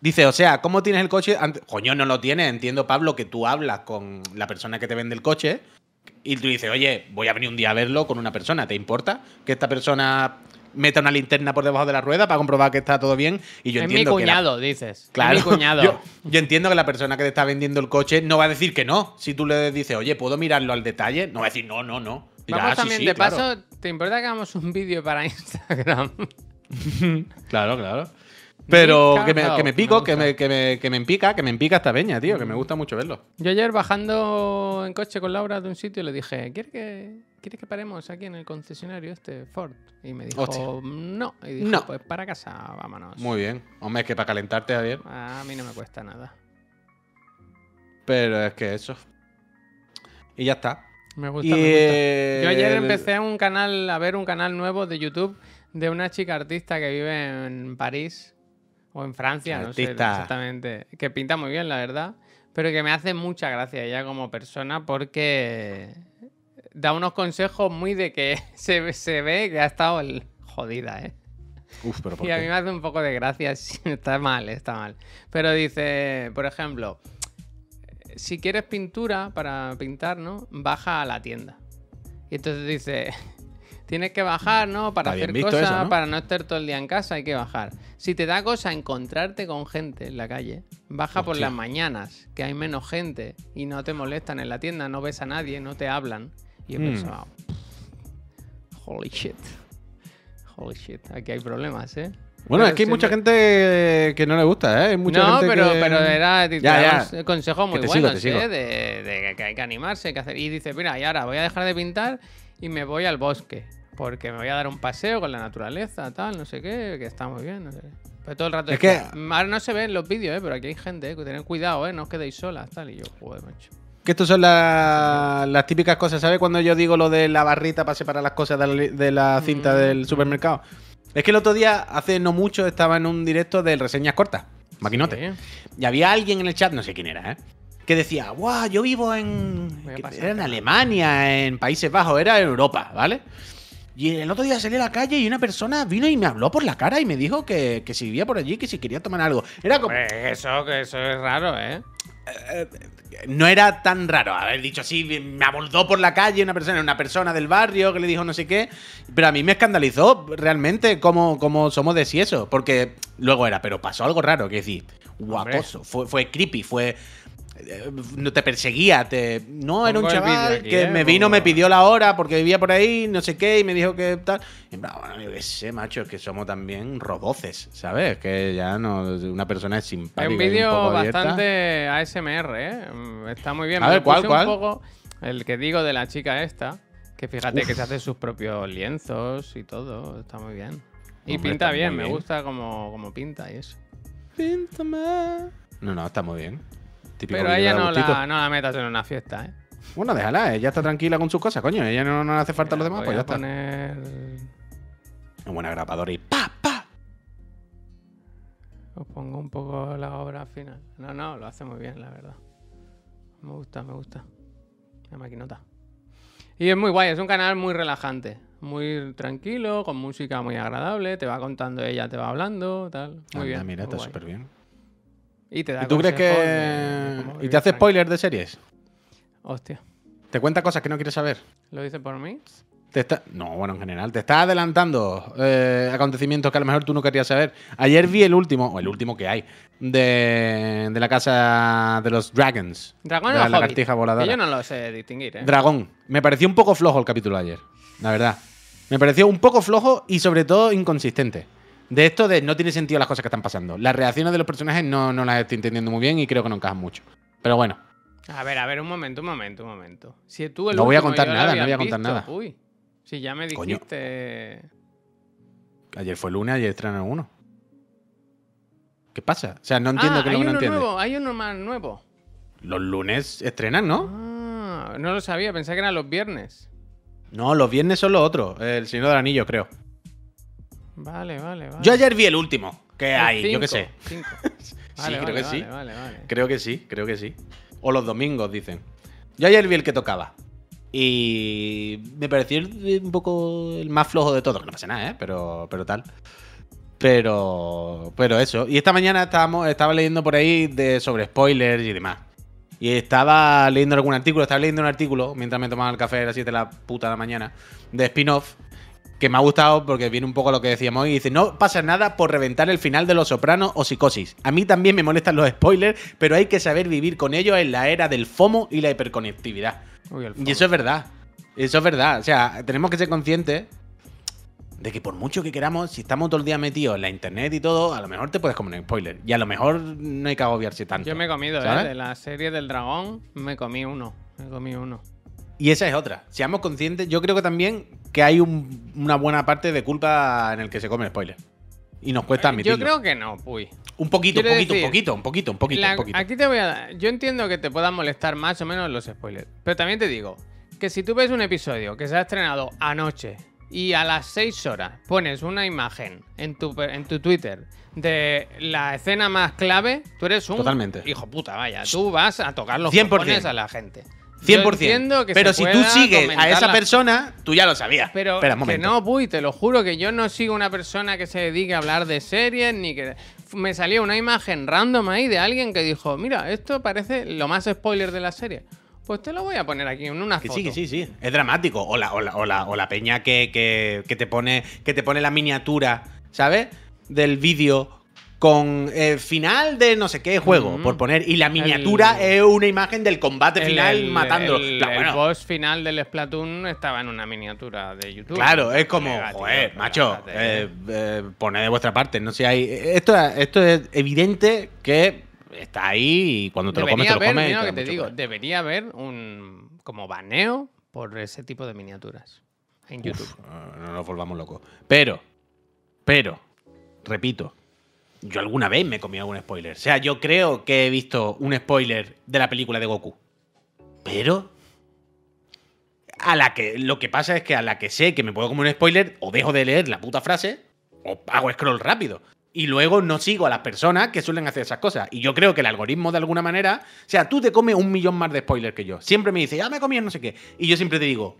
Dice, o sea, ¿cómo tienes el coche? Ante- Coño, no lo tienes. Entiendo, Pablo, que tú hablas con la persona que te vende el coche y tú dices, oye, voy a venir un día a verlo con una persona. ¿Te importa que esta persona meta una linterna por debajo de la rueda para comprobar que está todo bien? Y yo es mi entiendo que la- cuñado, dices. Claro. Es mi cuñado. Yo, yo entiendo que la persona que te está vendiendo el coche no va a decir que no. Si tú le dices, oye, ¿puedo mirarlo al detalle? No va a decir, no, no, no. Vamos "Ah, también, sí, de claro". paso, ¿te importa que hagamos un vídeo para Instagram? Claro, claro. Pero que me, que me me pico, que me, que, me, que me empica, que me empica esta peña, tío, que me gusta mucho verlo. Yo ayer bajando en coche con Laura de un sitio le dije, ¿quieres que, ¿quieres que paremos aquí en el concesionario este Ford? Y me dijo, Hostia. no. Y dijo, No. pues para casa, vámonos. Muy bien. Hombre, es que para calentarte, Javier. A mí no me cuesta nada. Pero es que eso. Y ya está. Me gusta, Y, me gusta. Yo ayer el- empecé un canal, a ver un canal nuevo de YouTube de una chica artista que vive en París o en Francia, no sé Artista. exactamente, que pinta muy bien, la verdad, pero que me hace mucha gracia ella como persona porque da unos consejos muy de que se, se ve que ha estado el- jodida, ¿eh? Uf, pero ¿por Y a mí me hace un poco de gracia. está mal, está mal. Pero dice, por ejemplo, si quieres pintura para pintar, ¿no? Baja a la tienda. Y entonces dice, tienes que bajar, ¿no? Para Está hacer cosas, eso, ¿no? para no estar todo el día en casa, hay que bajar. Si te da cosa encontrarte con gente en la calle, baja por las mañanas, que hay menos gente y no te molestan en la tienda, no ves a nadie, no te hablan. Y he Hmm. pensado, holy shit. Holy shit, aquí hay problemas, ¿eh? Bueno, Pero es que hay mucha gente que no le gusta, ¿eh? Hay mucha no, gente pero, que- pero era Ya, ya. unos consejos muy sigo. ¿eh? De, de que hay que animarse, que hacer. Y dice, mira, y ahora voy a dejar de pintar y me voy al bosque. Porque me voy a dar un paseo con la naturaleza, tal, no sé qué, que está muy bien, no sé qué. Pero todo el rato Es que- ahora no se ven los vídeos, ¿eh? pero aquí hay gente, ¿eh? que tener cuidado, ¿eh? no os quedéis solas, tal. Y yo, joder, macho. Que estas son la- las típicas cosas, ¿sabes? Cuando yo digo lo de la barrita para separar las cosas de la, de la cinta Mm. del supermercado. Es que el otro día, hace no mucho, estaba en un directo de reseñas cortas. Maquinote. Sí. Y había alguien en el chat, no sé quién era, ¿eh? Que decía, guau, yo vivo en. Era en. Alemania, en Países Bajos, era en Europa, ¿vale? Y el otro día salí a la calle y una persona vino y me habló por la cara y me dijo que, que si vivía por allí, que si quería tomar algo. Era como. Eso, que eso es raro, ¿eh? No era tan raro haber dicho así, me abordó por la calle una persona, una persona del barrio que le dijo no sé qué, pero a mí me escandalizó realmente cómo, cómo somos de si eso, porque luego era, pero pasó algo raro, que decir, guaposo, fue, fue creepy, fue no te perseguía, te no era un chaval que ¿eh? me vino, me pidió la hora porque vivía por ahí, no sé qué, y me dijo que tal. Y bueno, yo qué sé, macho, es que somos también roboces, ¿sabes? Que ya no una persona es simpática. Es un vídeo abierta. bastante ASMR, ¿eh? Mm, Está muy bien. A ver, ¿cuál, puse cuál? Un poco el que digo de la chica esta, que fíjate que se hace sus propios lienzos y todo, está muy bien. Y Hombre, pinta bien, me gusta como, como pinta y eso. Píntame. No, no, está muy bien. Típico Pero ella no la, no la metas en una fiesta, ¿eh? Bueno, déjala, ella está tranquila con sus cosas, coño. Ella no, no le hace falta a los demás, pues ya está. poner... Una buena grapadora y ¡pa, pa! Os pongo un poco la obra final. No, no, lo hace muy bien, la verdad. Me gusta, me gusta. La maquinota. Y es muy guay, es un canal muy relajante. Muy tranquilo, con música muy agradable. Te va contando ella, te va hablando, tal. Muy Anda, bien. mira, muy está súper bien. Y te da ¿Y tú crees consejos de- de que. cómo ¿Y te hace tranquilo. spoiler de series? Hostia. ¿Te cuenta cosas que no quieres saber? ¿Lo dice por mí? Te está... No, bueno, en general. Te está adelantando eh, acontecimientos que a lo mejor tú no querías saber. Ayer vi el último, o el último que hay, de, de la casa de los Dragons. Dragón de o la lagartija voladora. Yo no lo sé distinguir, ¿eh? Dragón. Me pareció un poco flojo el capítulo de ayer, la verdad. Me pareció un poco flojo y sobre todo inconsistente. De esto de no tiene sentido las cosas que están pasando. Las reacciones de los personajes no, no las estoy entendiendo muy bien y creo que no encajan mucho. Pero bueno, A ver, a ver, un momento, un momento, un momento. Si tú el No voy a contar nada, no voy a contar nada. Uy. Si ya me Coño. dijiste. ayer fue lunes, ayer estrenaron uno. ¿Qué pasa? O sea, no entiendo ah, que hay que no uno entiende. nuevo, hay uno más nuevo. Los lunes estrenan, ¿no? Ah, no lo sabía, pensé que eran los viernes. No, los viernes son los otros. El Señor del Anillo, creo. Vale, vale, vale. Yo ayer vi el último. que El hay? Yo qué sé. cinco. Sí, creo que sí. Creo que sí, creo que sí. O los domingos, dicen. Yo ayer vi el que tocaba. Y me pareció un poco el más flojo de todo. Que no pasa nada, ¿eh? Pero, pero tal. Pero, pero eso. Y esta mañana estábamos, estaba leyendo por ahí de, sobre spoilers y demás. Y estaba leyendo algún artículo, estaba leyendo un artículo mientras me tomaba el café a las 7 de la puta de la mañana de spin-off que me ha gustado porque viene un poco lo que decíamos hoy. Y dice, no pasa nada por reventar el final de Los Sopranos o Psicosis. A mí también me molestan los spoilers, pero hay que saber vivir con ellos en la era del FOMO y la hiperconectividad. Uy, Y eso es verdad. Eso es verdad. O sea, tenemos que ser conscientes de que por mucho que queramos, si estamos todo el día metidos en la internet y todo, a lo mejor te puedes comer un spoiler. Y a lo mejor no hay que agobiarse tanto. Yo me he comido, ¿eh? De la serie del dragón, me comí uno. Me comí uno. Y esa es otra. Seamos conscientes, yo creo que también que hay un- una buena parte de culpa en el que se come el spoiler. Y nos cuesta Eh, Yo admitirlo. creo que no, puy. Un poquito, un poquito, un poquito, un poquito, un poquito, La- un poquito. Aquí te voy a dar. Yo entiendo que te puedan molestar más o menos los spoilers. Pero también te digo que si tú ves un episodio que se ha estrenado anoche y a las 6 horas pones una imagen en tu, en tu Twitter de la escena más clave, tú eres un Totalmente. hijo puta, vaya. Tú vas a tocar los 100%. cojones a la gente. Yo 100%. entiendo que Pero si tú sigues a esa persona, tú ya lo sabías. pero Espera un que no, Puy, te lo juro que yo no sigo una persona que se dedique a hablar de series, ni que... Me salió una imagen random ahí de alguien que dijo, mira, esto parece lo más spoiler de la serie. Pues te lo voy a poner aquí en una Que foto. sí, que sí, sí. Es dramático. O la, o la, o la, o la peña que, que- que te pone, que te pone la miniatura, ¿sabes? Del vídeo con el final de no sé qué juego, Mm. por poner. Y la miniatura El- es una imagen del combate El- final el- matándolo. El, Claro, el bueno, boss final del Splatoon estaba en una miniatura de YouTube. Claro, es como, tío, joder, macho, relájate. eh, eh, poned de vuestra parte. No sé, hay, esto, esto es evidente que está ahí y cuando te lo comes, Debería te lo haber, comes. mira te lo que te mucho digo, debería haber un como baneo por ese tipo de miniaturas en YouTube. Uf, eh, no nos volvamos locos. Pero, pero, repito, yo alguna vez me he comido algún spoiler. O sea, yo creo que he visto un spoiler de la película de Goku. Pero. A la que. Lo que pasa es que a la que sé que me puedo comer un spoiler, o dejo de leer la puta frase, o hago scroll rápido. Y luego no sigo a las personas que suelen hacer esas cosas. Y yo creo que el algoritmo, de alguna manera. O sea, tú te comes un millón más de spoilers que yo. Siempre me dice, ya me comí no sé qué. Y yo siempre te digo,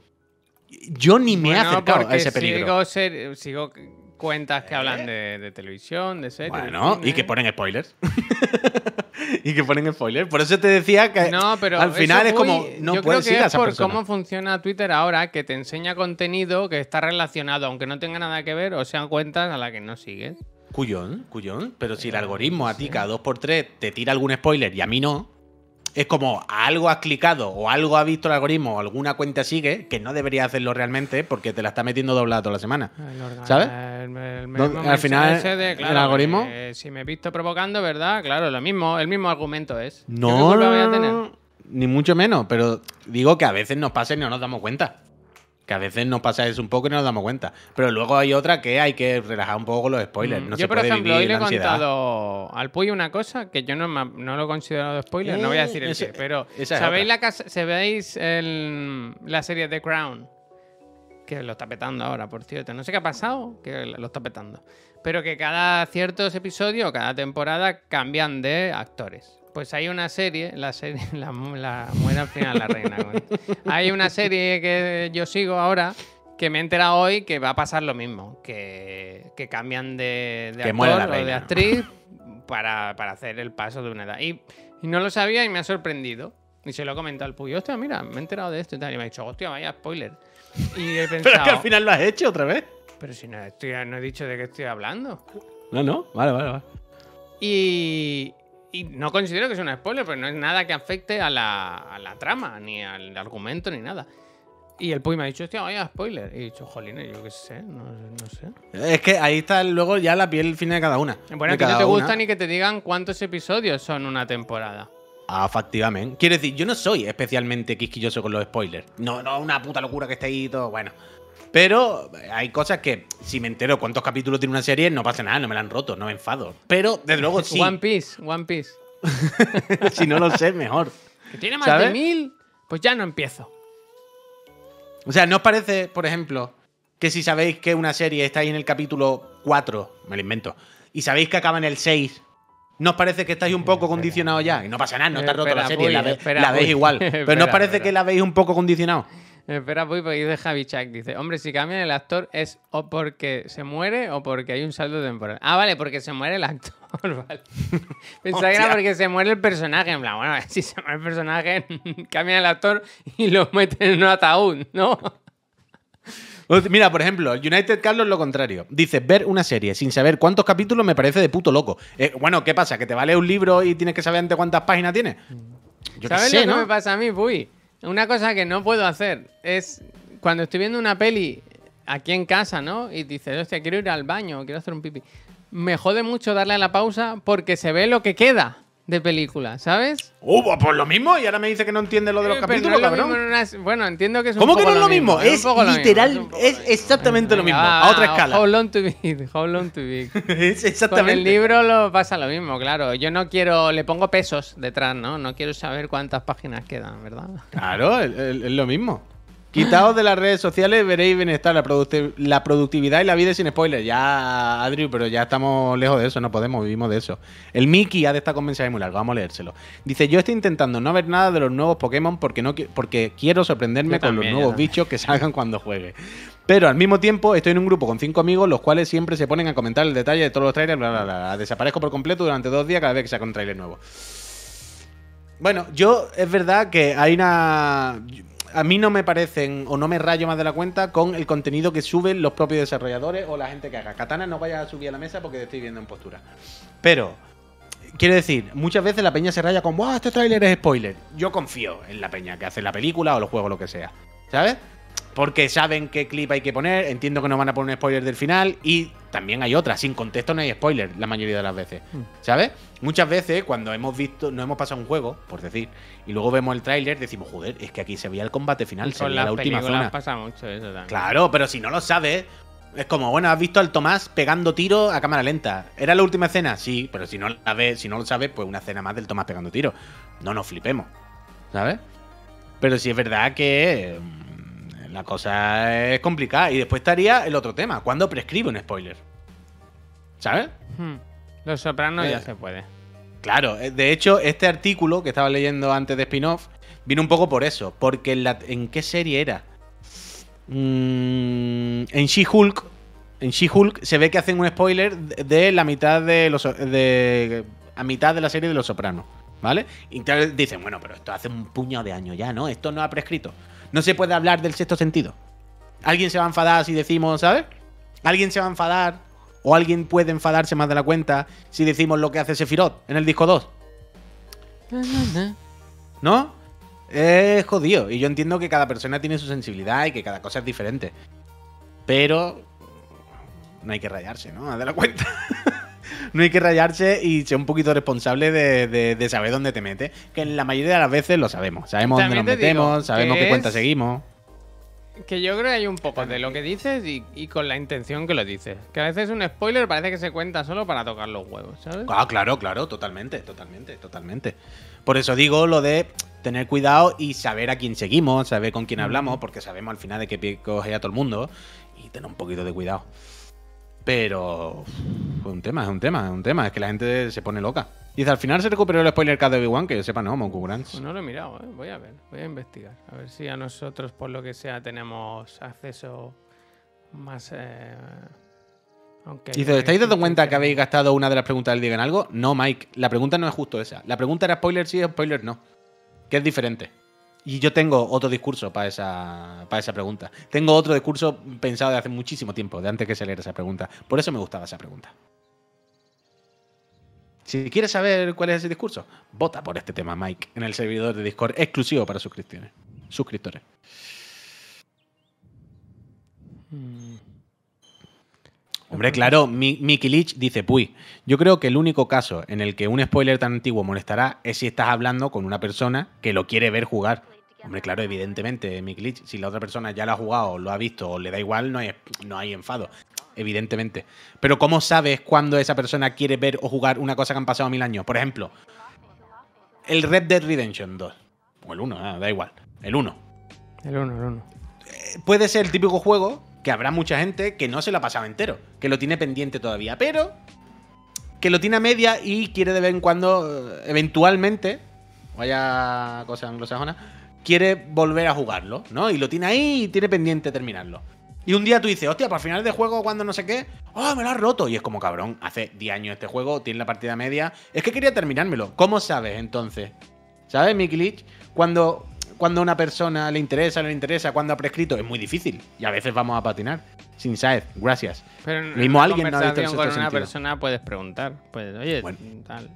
yo ni me he acercado a ese peligro. Sigo, ser- sigo cuentas que hablan de, de televisión, de series. de Bueno, y que ponen spoilers. y que ponen spoilers. Por eso te decía que No, pero al final es como, no yo puedes creo que ir a es esa por persona. cómo funciona Twitter ahora, que te enseña contenido que está relacionado, aunque no tenga nada que ver, o sean cuentas a las que no sigues. Cuyón, cuyón. Pero si el algoritmo a ti cada dos por tres te tira algún spoiler y a mí no, es como algo has clicado o algo ha visto el algoritmo o alguna cuenta sigue que no debería hacerlo realmente porque te la está metiendo doblada toda la semana. El ¿Sabes? el- el ¿Dónde- mismo al final, el algoritmo? que si me he visto provocando, ¿verdad? Claro, lo mismo, el mismo argumento es. ¿Yo qué No, voy a no, tener? no, ni mucho menos, pero digo que a veces nos pasa y no nos damos cuenta. Que a veces nos pasa eso un poco y no nos damos cuenta. Pero luego hay otra que hay que relajar un poco los spoilers. Mm, No yo, se por puede ejemplo, hoy le he contado al Puy una cosa que yo no, no lo he considerado spoiler, no voy a Eh, decir el ese- qué, pero ¿sabéis, la casa, ¿sabéis el- la serie The Crown? Que lo está petando ahora, por cierto. No sé qué ha pasado, que lo está petando. Pero que cada ciertos episodios, cada temporada, cambian de actores. Pues hay una serie, la serie, la, mu- la muere al final la reina. hay una serie que yo sigo ahora que me he enterado hoy que va a pasar lo mismo, que, que cambian de, de Que actor o de actriz para, para hacer el paso de una edad. Y, y no lo sabía y me ha sorprendido. Y se lo he comentado al Puyo, hostia, mira, me he enterado de esto y tal. Y me ha dicho, hostia, vaya spoiler. Y he Pero es que al final lo has hecho otra vez. pero si no, estoy- no he dicho de qué estoy hablando. No, no. Vale, vale, vale. Y, y no considero que sea un spoiler, pero no es nada que afecte a la, a la trama, ni al argumento, ni nada. Y el Puy me ha dicho, hostia, vaya spoiler. Y he dicho, jolines, yo qué sé, no, no sé. Es que ahí está luego ya la piel fina de cada una. Bueno, que no te una. gusta ni que te digan cuántos episodios son una temporada. Ah, efectivamente. Quiero decir, yo no soy especialmente quisquilloso con los spoilers. No, no, una puta locura que esté ahí y todo. Bueno. Pero hay cosas que, si me entero cuántos capítulos tiene una serie, no pasa nada, no me la han roto, no me enfado. Pero, desde luego, sí. One Piece, One Piece. si no lo sé, mejor. Que tiene más ¿Sabes? de mil, pues ya no empiezo. O sea, ¿no os parece, por ejemplo, que si sabéis que una serie está ahí en el capítulo 4, me lo invento, y sabéis que acaba en el 6, ¿no os parece que estáis un poco condicionados ya? Y no pasa nada, no te has roto Espera, la serie, la, ve- espera, la veis igual. Pero ¿no os parece que la veis un poco condicionado? Espera, voy porque dice Javi Chak. Dice, hombre, si cambian el actor es o porque se muere o porque hay un salto temporal. Ah, vale, porque se muere el actor. Vale. Pensaba que era porque se muere el personaje. En plan, bueno, si se muere el personaje, cambian el actor y lo meten en un ataúd, ¿no? O- Mira, por ejemplo, el United Carlos lo contrario. Dice, ver una serie sin saber cuántos capítulos me parece de puto loco. Eh, bueno, ¿qué pasa? ¿Que te vale un libro y tienes que saber antes cuántas páginas tiene? Yo qué ¿Sabes sé, lo que ¿no? me pasa a mí, Puy? Una cosa que no puedo hacer es cuando estoy viendo una peli aquí en casa, ¿no? Y dices, hostia, quiero ir al baño, quiero hacer un pipi. Me jode mucho darle a la pausa porque se ve lo que queda de película, ¿sabes? Uh, pues lo mismo, y ahora me dice que no entiende lo de los Eh, capítulos, no cabrón. una- Bueno, entiendo que es un ¿Cómo que no es lo mismo? Es mismo, literal, es exactamente lo mismo, a otra va, escala. How long to be, how long to be. es Con exactamente. el libro lo pasa lo mismo, claro. Yo no quiero, le pongo pesos detrás, ¿no? No quiero saber cuántas páginas quedan, ¿verdad? Claro, es lo mismo. Quitaos de las redes sociales, veréis bienestar, la, producti- la productividad y la vida sin spoilers. Ya, Adri, pero ya estamos lejos de eso, no podemos, vivimos de eso. El Mickey ha de estar con mensaje muy largo, vamos a leérselo. Dice, yo estoy intentando no ver nada de los nuevos Pokémon porque, no, qui- porque quiero sorprenderme Yo con también, los nuevos bichos que salgan cuando juegue. Pero al mismo tiempo estoy en un grupo con cinco amigos, los cuales siempre se ponen a comentar el detalle de todos los trailers, bla, bla, bla, bla. Desaparezco por completo durante dos días cada vez que saca un trailer nuevo. Bueno, yo es verdad que hay una. A mí no me parecen o no me rayo más de la cuenta con el contenido que suben los propios desarrolladores o la gente que haga. Katana no vaya a subir a la mesa porque estoy viendo en postura. Pero, quiero decir, muchas veces la peña se raya con, ¡Wow! Este tráiler es spoiler. Yo confío en la peña que hace la película o los juegos, lo que sea. ¿Sabes? Porque saben qué clip hay que poner, entiendo que no van a poner spoiler del final y también hay otra, sin contexto no hay spoiler la mayoría de las veces, ¿sabes? Muchas veces cuando hemos visto, no hemos pasado un juego, por decir, y luego vemos el tráiler, decimos, joder, es que aquí se veía el combate final, se veía la última zona. pasa mucho eso también. Claro, pero si no lo sabes, es como, bueno, has visto al Tomás pegando tiros a cámara lenta. ¿Era la última escena? Sí, pero si no la ves, si no lo sabes, pues una escena más del Tomás pegando tiros. No nos flipemos. ¿Sabes? Pero sí es verdad que mm, la cosa es complicada. Y después estaría el otro tema. ¿Cuándo prescribe un spoiler? ¿Sabes? Hmm. Los sopranos Eh, ya se puede. Claro, eh, de hecho, este artículo que estaba leyendo antes de spin-off vino un poco por eso. Porque en, la- ¿en qué serie era? Mm, en She-Hulk, En She-Hulk se ve que hacen un spoiler de, la mitad de los de a mitad de la serie de Los Sopranos, ¿vale? Y dicen, bueno, pero esto hace un puñado de años ya, ¿no? Esto no ha prescrito. No se puede hablar del sexto sentido. Alguien se va a enfadar si decimos, ¿sabes? Alguien se va a enfadar o alguien puede enfadarse más de la cuenta si decimos lo que hace Sephiroth en el disco 2. ¿No? Es jodido. Y yo entiendo que cada persona tiene su sensibilidad y que cada cosa es diferente. Pero no hay que rayarse, ¿no? Haz de la cuenta. no hay que rayarse y ser un poquito responsable de, de- de saber dónde te metes. Que en la mayoría de las veces lo sabemos. Sabemos dónde nos metemos, sabemos qué cuenta seguimos. Que yo creo que hay un poco de lo que dices y, y con la intención que lo dices. Que a veces un spoiler parece que se cuenta solo para tocar los huevos, ¿sabes? Ah, claro, claro, totalmente, totalmente, totalmente. Por eso digo lo de tener cuidado y saber a quién seguimos, saber con quién hablamos, porque sabemos al final de qué pie coge a todo el mundo y tener un poquito de cuidado. Pero es un tema, es un tema, es un tema, es que la gente se pone loca. Dice, al final se recuperó el spoiler card de Obi-Wan, que yo sepa no, Monku. Pues no lo he mirado, ¿eh? Voy a ver, voy a investigar. A ver si a nosotros, por lo que sea, tenemos acceso más... eh, Aunque Dice, ¿estáis dando cuenta que habéis gastado una de las preguntas del Digan Algo? No, Mike, la pregunta no es justo esa. La pregunta era spoiler sí, spoiler no. Que es diferente. Y yo tengo otro discurso para esa, para esa pregunta. Tengo otro discurso pensado de hace muchísimo tiempo, de antes que saliera esa pregunta. Por eso me gustaba esa pregunta. Si quieres saber cuál es ese discurso, vota por este tema, Mike, en el servidor de Discord exclusivo para suscriptores. Suscriptores. Mm, Hombre, claro, Mi- Mickey Leach dice, puy, yo creo que el único caso en el que un spoiler tan antiguo molestará es si estás hablando con una persona que lo quiere ver jugar. Hombre, claro, evidentemente, Mickey Leach, si la otra persona ya lo ha jugado, lo ha visto o le da igual, no hay, no hay enfado. Evidentemente. Pero ¿cómo sabes cuándo esa persona quiere ver o jugar una cosa que han pasado mil años? Por ejemplo, el Red Dead Redemption 2. O el 1, ah, da igual. El 1 El uno, el uno. puede ser el típico juego que habrá mucha gente que no se lo ha pasado entero, que lo tiene pendiente todavía, pero que lo tiene a media y quiere de vez en cuando, eh, eventualmente, vaya cosa anglosajona, quiere volver a jugarlo, ¿no? Y lo tiene ahí y tiene pendiente terminarlo. Y un día tú dices, hostia, para final de juego, cuando no sé qué, ¡oh, me lo has roto! Y es como, cabrón, hace 10 años este juego, tiene la partida media, es que quería terminármelo. ¿Cómo sabes entonces? ¿Sabes, Mickey Leach? Cuando, cuando a una persona le interesa, no le interesa, cuando ha prescrito, es muy difícil. Y a veces vamos a patinar. Sin Saez, gracias. Pero en mismo una alguien no ha visto con una sentido. persona puedes preguntar. Pues, oye, Bueno. tal.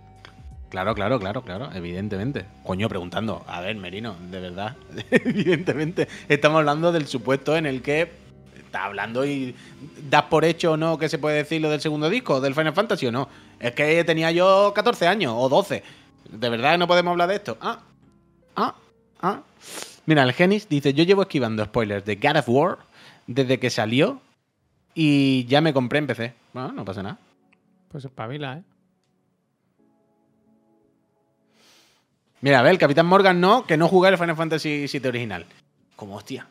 Claro, claro, claro, claro, evidentemente. Coño, preguntando. A ver, Merino, de verdad. evidentemente. Estamos hablando del supuesto en el que estás hablando y das por hecho o no que se puede decir lo del segundo disco, del Final Fantasy o no. Es que tenía yo 14 años o 12. ¿De verdad no podemos hablar de esto? Ah, ah, ah. Mira, el Genis dice: Yo llevo esquivando spoilers de God of War desde que salió y ya me compré en PC. Bueno, no pasa nada. Pues espabila, ¿eh? Mira, a ver, el Capitán Morgan no, que no jugué el Final Fantasy VII original. Como hostia.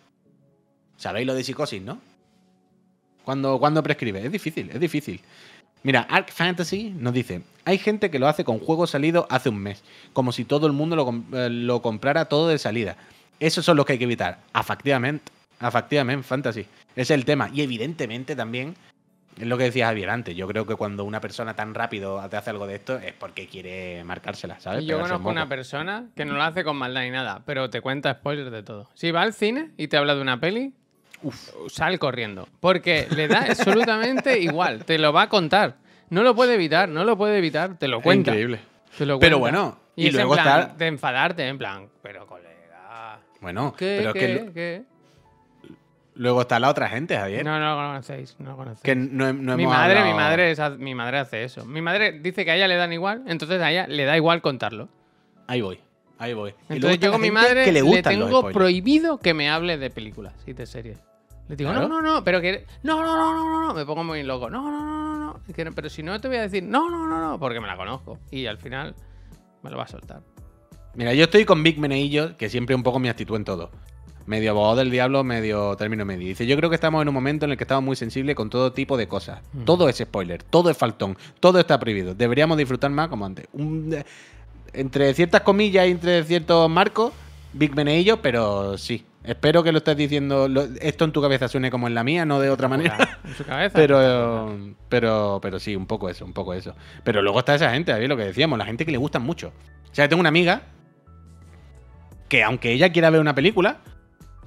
Sabéis lo de psicosis, ¿no? Cuando, cuando prescribe. Es difícil, es difícil. Mira, Arc Fantasy nos dice: hay gente que lo hace con juegos salidos hace un mes, como si todo el mundo eh, lo comprara todo de salida. Esos son los que hay que evitar. Afectivamente, afectivamente, Fantasy. Es el tema. Y evidentemente también, es lo que decía Javier antes, yo creo que cuando una persona tan rápido te hace algo de esto es porque quiere marcársela, ¿sabes? Yo Pegarse conozco una moco. persona que no lo hace con maldad ni nada, pero te cuenta spoilers de todo. Si va al cine y te habla de una peli, sal corriendo. Porque le da absolutamente igual. Te lo va a contar. No lo puede evitar, no lo puede evitar. Te lo cuenta. increíble. te lo Pero cuenta. bueno, y, y es luego en plan de enfadarte, en plan, pero colega. Bueno, ¿Qué? pero ¿Qué? que lo- ¿Qué? Luego está la otra gente, Javier. No, no lo conocéis, no lo conocéis. que no, no mi hemos madre, mi hablado- madre, es, mi madre hace eso. Mi madre dice que a ella le dan igual, entonces a ella le da igual contarlo. Ahí voy, ahí voy. Y luego Entonces yo con mi madre que le, le, tengo prohibido que me hable de películas y de series. Le digo, Claro. no, no, no, pero que... No, no, no, no, no, no, me pongo muy loco. No, no, no, no, no. Pero si no te voy a decir, no, no, no, no, porque me la conozco. Y al final me lo va a soltar. Mira, yo estoy con Big Meneillo, que siempre un poco mi actitud en todo. Medio abogado del diablo, medio término medio. Dice, yo creo que estamos en un momento en el que estamos muy sensibles con todo tipo de cosas. Mm. Todo es spoiler, todo es faltón, todo está prohibido. Deberíamos disfrutar más como antes. Un- entre ciertas comillas y entre ciertos marcos, Big Meneillo, pero sí, Espero que lo estés diciendo. lo- esto en tu cabeza suene como en la mía, no de otra manera. En su cabeza. Pero, pero, pero sí, un poco eso, un poco eso. Pero luego está esa gente, ¿sabéis lo que decíamos? La gente que le gustan mucho. O sea, tengo una amiga que aunque ella quiera ver una película,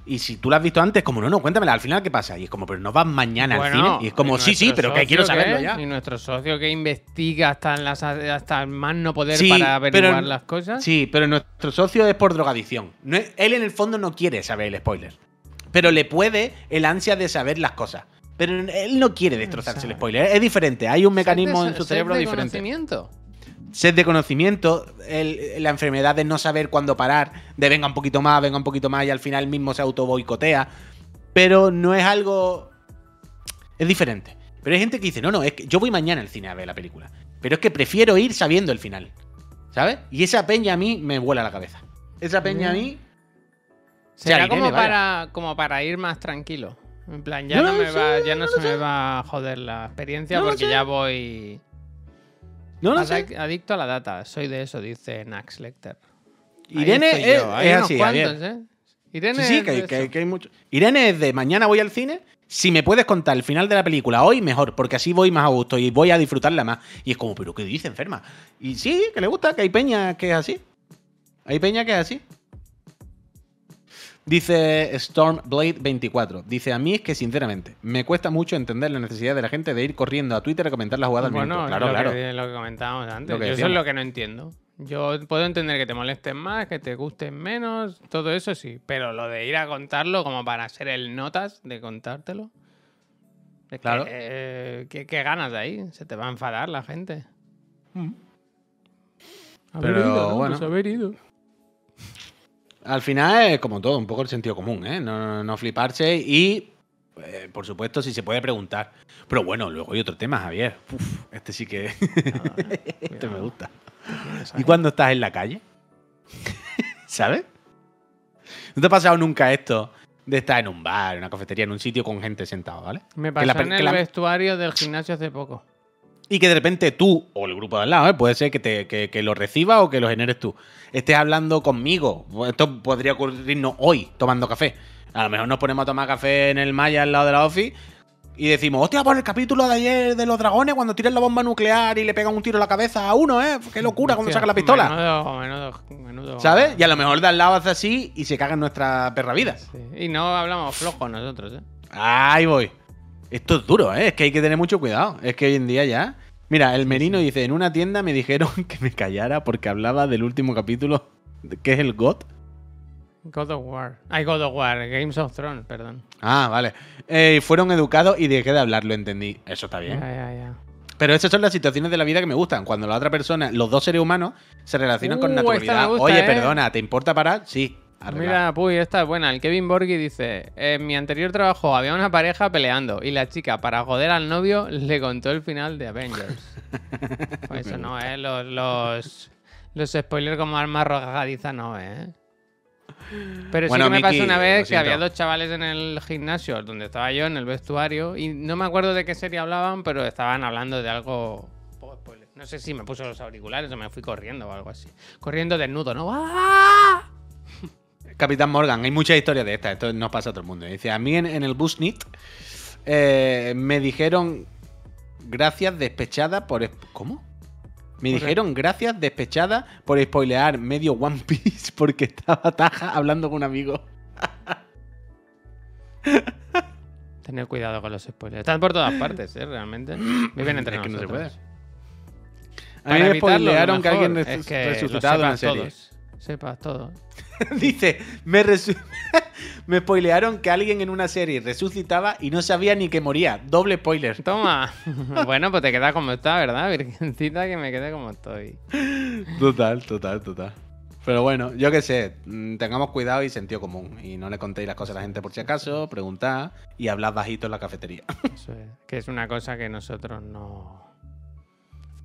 y si tú la has visto antes, como no, no, cuéntamela, al final, ¿qué pasa? Y es como, pero no vas mañana al cine. Y es como, ¿y sí, sí, pero que quiero saberlo ya. Y nuestro socio que investiga hasta, en las, hasta el más no poder Sí, para averiguar pero- las cosas. Sí, pero nuestro socio es por drogadicción. No es- él en el fondo no quiere saber el spoiler. Pero le puede el ansia de saber las cosas. Pero él no quiere destrozarse el spoiler. Es diferente. Hay un mecanismo de- en su cerebro de diferente. conocimiento. Sed de conocimiento, el- la enfermedad de no saber cuándo parar, de venga un poquito más, venga un poquito más y al final mismo se auto boicotea. Pero no es algo. Es diferente. Pero hay gente que dice, no, no, es que yo voy mañana al cine a ver la película. Pero es que prefiero ir sabiendo el final. ¿Sabes? Y esa peña a mí me vuela la cabeza. Esa peña a mí. Será sea, como Irene, para, como para ir más tranquilo. En plan, ya No me sé, va, ya no, no se me va a joder la experiencia No porque sé. ya voy No lo sé. adic- adicto a la data. Soy de eso, dice Nax Lecter. Irene es. Hay unos así, cuantos. ¿eh? Irene Sí, sí, es que, de que- eso. que hay mucho. Irene es de mañana voy al cine. Si me puedes contar el final de la película hoy, mejor, porque así voy más a gusto y voy a disfrutarla más. Y es como, ¿pero qué dice, enferma? Y sí, que le gusta, que hay peña que es así. Hay peña que es así. Dice Stormblade24. Dice, a mí es que sinceramente me cuesta mucho entender la necesidad de la gente de ir corriendo a Twitter a comentar la jugada al Bueno, minuto. Claro, lo, claro. Que, lo que comentábamos antes. Que Yo eso es lo que no entiendo. Yo puedo entender que te molesten más, que te gusten menos, todo eso sí. Pero lo de ir a contarlo como para ser el notas de contártelo. Es que, Claro. eh, ¿qué, qué ganas de ahí? Se te va a enfadar la gente. Mm. Haber Pero, ido, ¿no? bueno. Pues haber ido. Al final es como todo, un poco el sentido común, ¿eh? No, no- no fliparse y, eh, por supuesto, si se puede preguntar. Pero bueno, luego hay otro tema, Javier. Uf, este sí que... este me gusta. ¿Y cuando estás en la calle? ¿Sabes? ¿No te ha pasado nunca esto de estar en un bar, en una cafetería, en un sitio con gente sentado, ¿vale? Me Que pasó la en que el la- vestuario del gimnasio hace poco. Y que de repente tú, o el grupo de al lado, ¿eh? puede ser que, te, que, que lo reciba o que lo generes tú, estés hablando conmigo. Esto podría ocurrirnos hoy, tomando café. A lo mejor nos ponemos a tomar café en el Maya al lado de la office y decimos, hostia, por el capítulo de ayer de los dragones, cuando tiran la bomba nuclear y le pegan un tiro en la cabeza a uno, ¿eh? Qué locura cuando saca la pistola. Menudo, menudo, menudo- ¿Sabes? Y a lo mejor de al lado hace así y se caga en nuestra perra vida. Sí. Y no hablamos flojo nosotros, ¿eh? Ahí voy. Esto es duro, ¿eh? Es que hay que tener mucho cuidado. Es que hoy en día ya. Mira, el Merino dice: En una tienda me dijeron que me callara porque hablaba del último capítulo, que es el GOT. God of War. Ay, God of War. Games of Thrones, perdón. Ah, vale. Eh, fueron educados y dejé de hablar, lo entendí. Eso está bien. Ya, ya, ya. Pero esas son las situaciones de la vida que me gustan. Cuando la otra persona, los dos seres humanos, se relacionan con Uh, naturalidad. gusta, Oye, ¿eh? perdona, ¿te importa parar? Sí. Arreglado. Mira, puy, esta es buena. El Kevin Borghi dice: En mi anterior trabajo había una pareja peleando y la chica, para joder al novio, le contó el final de Avengers. pues eso no, ¿eh? Los, los, los spoilers como arma arrojadiza no, ¿eh? Pero Bueno, sí que me Miki, pasó una vez que había dos chavales en el gimnasio donde estaba yo, en el vestuario, y no me acuerdo de qué serie hablaban, pero estaban hablando de algo. No sé si me puso los auriculares o me fui corriendo o algo así. Corriendo desnudo, ¿no? ¡Ah! Capitán Morgan, hay muchas historias de estas, esto nos pasa a todo el mundo. Dice, a mí en, en el Busnit eh, me dijeron gracias despechada por... ¿Cómo? Me dijeron gracias despechada por spoilear medio One Piece porque estaba taja hablando con un amigo. Tener cuidado con los spoilers. Están por todas partes, ¿eh? Realmente. Viven entre Es que no se nosotros. A mí me spoilearon que alguien es resucitado en la serie. todos. Sepas todo. Dice, me, resu- me spoilearon que alguien en una serie resucitaba y no sabía ni que moría. Doble spoiler. Toma. bueno, pues te quedas como está, ¿verdad? Virgencita, que me quede como estoy. Total, total, total. Pero bueno, yo qué sé, mm, tengamos cuidado y sentido común. Y no le contéis las cosas a la gente por si acaso, preguntad y hablad bajito en la cafetería. Eso es. Que es una cosa que nosotros no.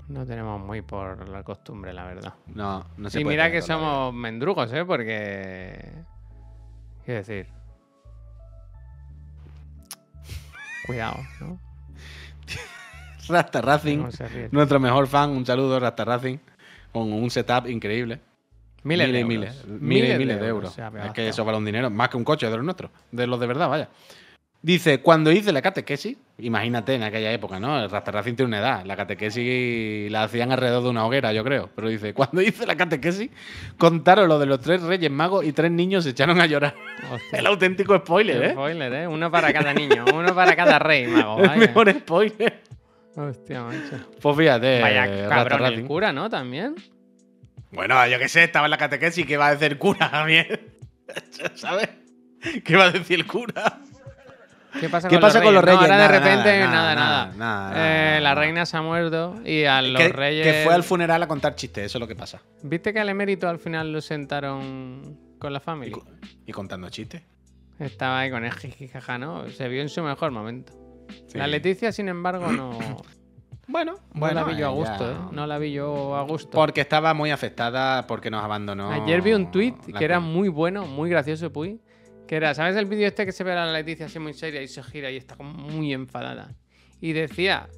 No tenemos muy por la costumbre, la verdad. No, no se y puede mira que somos mendrugos, ¿eh? Porque. Quiero decir. Cuidado, ¿no? Rasta Racing, No nuestro mejor fan, un saludo, Rasta Racing, con un setup increíble. Miles de y euros. miles, miles, Miles y de miles de euros es que eso vale un dinero, más que un coche de los nuestros, de los de verdad, vaya. Dice, cuando hice la catequesis, imagínate en aquella época, ¿no? El Rasterracing tiene una edad. La catequesis la hacían alrededor de una hoguera, yo creo. Pero dice, cuando hice la catequesis, contaron lo de los tres reyes magos y tres niños se echaron a llorar. Hostia. El auténtico spoiler, ¿eh? Spoiler, ¿eh? Uno para cada niño, uno para cada rey, mago. El Vaya. mejor spoiler. Hostia, macho. Pues fíjate, Vaya cabrón el cura, ¿no? También. Bueno, yo qué sé, estaba en la catequesis, ¿qué va a decir el cura también? ¿Sabes? ¿Qué va a decir el cura? ¿Qué pasa, ¿Qué con, pasa los con los reyes? No, ahora de repente, nada, nada, nada, nada. nada, Eh, la reina se ha muerto y a los que, reyes. que fue al funeral a contar chistes, eso es lo que pasa. ¿Viste que al emérito al final lo sentaron con la familia? y contando chistes. Estaba ahí con el jijijaja, ¿no? Se vio en su mejor momento. Sí. La Leticia, sin embargo, no, Bueno, no bueno, la vi yo a gusto, ya- ¿eh? No la vi yo a gusto. Porque estaba muy afectada porque nos abandonó. Ayer vi un tweet que era muy bueno, muy gracioso, Puy. Que era, ¿sabes el vídeo este que se ve a la Leticia así muy seria y se gira y está como muy enfadada? Y decía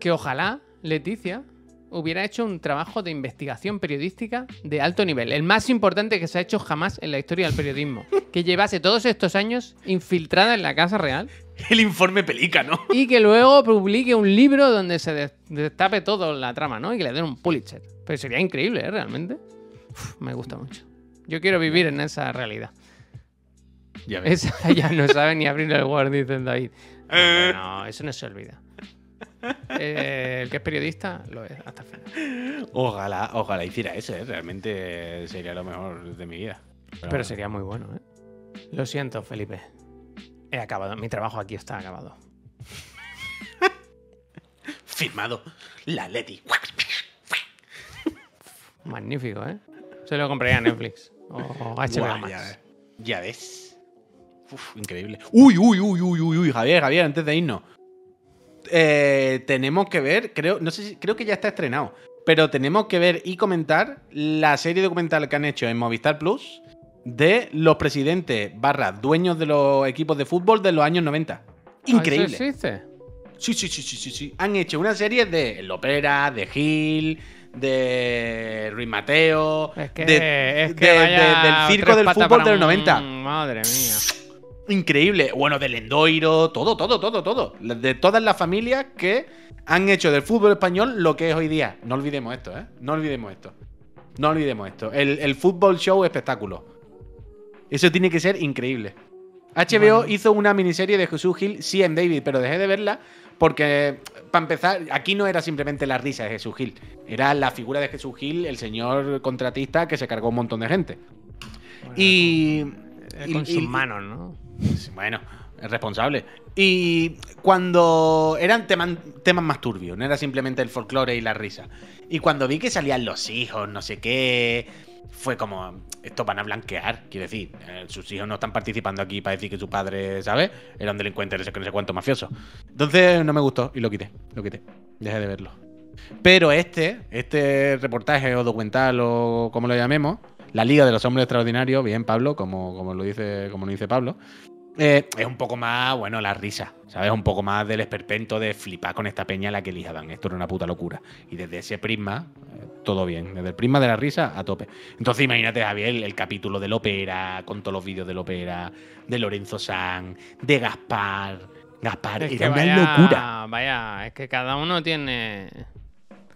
que ojalá Leticia hubiera hecho un trabajo de investigación periodística de alto nivel, el más importante que se ha hecho jamás en la historia del periodismo, que llevase todos estos años infiltrada en la Casa Real El informe pelica, ¿no? y que luego publique un libro donde se des- destape todo la trama, ¿no? Y que le den un Pulitzer. Pero sería increíble, ¿eh? Realmente. Uf, me gusta mucho. Yo quiero vivir en esa realidad. Ya ves. Esa ya no sabe ni abrir el Word, dicen David. Eh. No, no, eso no se olvida. Eh, el que es periodista lo es hasta el final. Ojalá, ojalá hiciera eso, ¿eh? Realmente sería lo mejor de mi vida. Pero sería muy bueno, ¿eh? Lo siento, Felipe. He acabado. Mi trabajo aquí está acabado. Firmado. La Leti. Magnífico, ¿eh? Se lo compraría a Netflix o HBO Max. Ya ves. Uf, increíble. Uy, uy, uy, uy, uy, uy, Javier, Javier, antes de irnos. Eh, tenemos que ver, creo, no sé si, creo que ya está estrenado. Pero tenemos que ver y comentar la serie documental que han hecho en Movistar Plus de los presidentes barra dueños de los equipos de fútbol de los años 90. Increíble. ¿Ah, ¿Eso existe? Sí, sí, sí, sí, sí, sí. Han hecho una serie de Lopera, de Gil, de Ruiz Mateo, Es que, de- es que de- de- del circo del fútbol para del 90. un- Madre mía. Increíble. Bueno, del Endoiro, todo, todo, todo, todo. De todas las familias que han hecho del fútbol español lo que es hoy día. No olvidemos esto, ¿eh? No olvidemos esto. No olvidemos esto. El, el fútbol show espectáculo. Eso tiene que ser increíble. HBO hizo una miniserie de Jesús Gil, sí, en David, pero dejé de verla porque, para empezar, aquí no era simplemente la risa de Jesús Gil. Era la figura de Jesús Gil, el señor contratista que se cargó un montón de gente. Bueno, Y. eh, y- con sus y- manos, ¿no? Bueno, es responsable. Y cuando eran temas más turbios, no era simplemente el folclore y la risa. Y cuando vi que salían los hijos, no sé qué, fue como, esto van a blanquear, quiero decir, eh, sus hijos no están participando aquí para decir que su padre, ¿sabes? Era un delincuente, no sé no sé cuánto mafioso. Entonces no me gustó y lo quité, lo quité, dejé de verlo. Pero este, este reportaje o documental o como lo llamemos, La Liga de los Hombres Extraordinarios, bien Pablo, como, como lo dice, como lo dice Pablo, eh, es un poco más, bueno, la risa, ¿sabes? Un poco más del esperpento de flipar con esta peña a la que elijaban. Esto era una puta locura. Y desde ese prisma, eh, todo bien. Desde el prisma de la risa a tope. Entonces imagínate, Javier, el, el capítulo del ópera, con todos los vídeos del ópera, de Lorenzo San, de Gaspar. Gaspar, Es era que una locura. Vaya, es que cada uno tiene.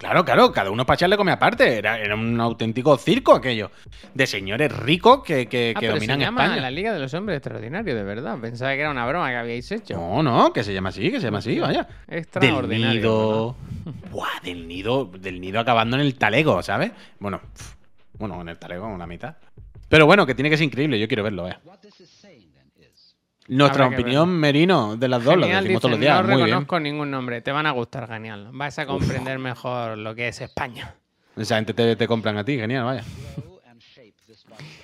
Claro, claro, cada uno para echarle come aparte. Era, era un auténtico circo aquello. De señores ricos que, que, Ah, que pero dominan se llama España. la Liga de los Hombres Extraordinarios, de verdad. Pensaba que era una broma que habíais hecho. No, no, que se llama así, que se llama así, vaya. Del Extraordinario. nido. Buah, del nido. Del nido acabando en el talego, ¿sabes? Bueno, bueno, en el talego, en la mitad. Pero bueno, que tiene que ser increíble, yo quiero verlo, eh. Nuestra Habrá que opinión, Merino, de las dos, lo Genial, decimos todos los días. no Muy bien. reconozco ningún nombre. Te van a gustar, genial. Vas a comprender mejor lo que es España. Esa gente te, te compran a ti, genial, vaya.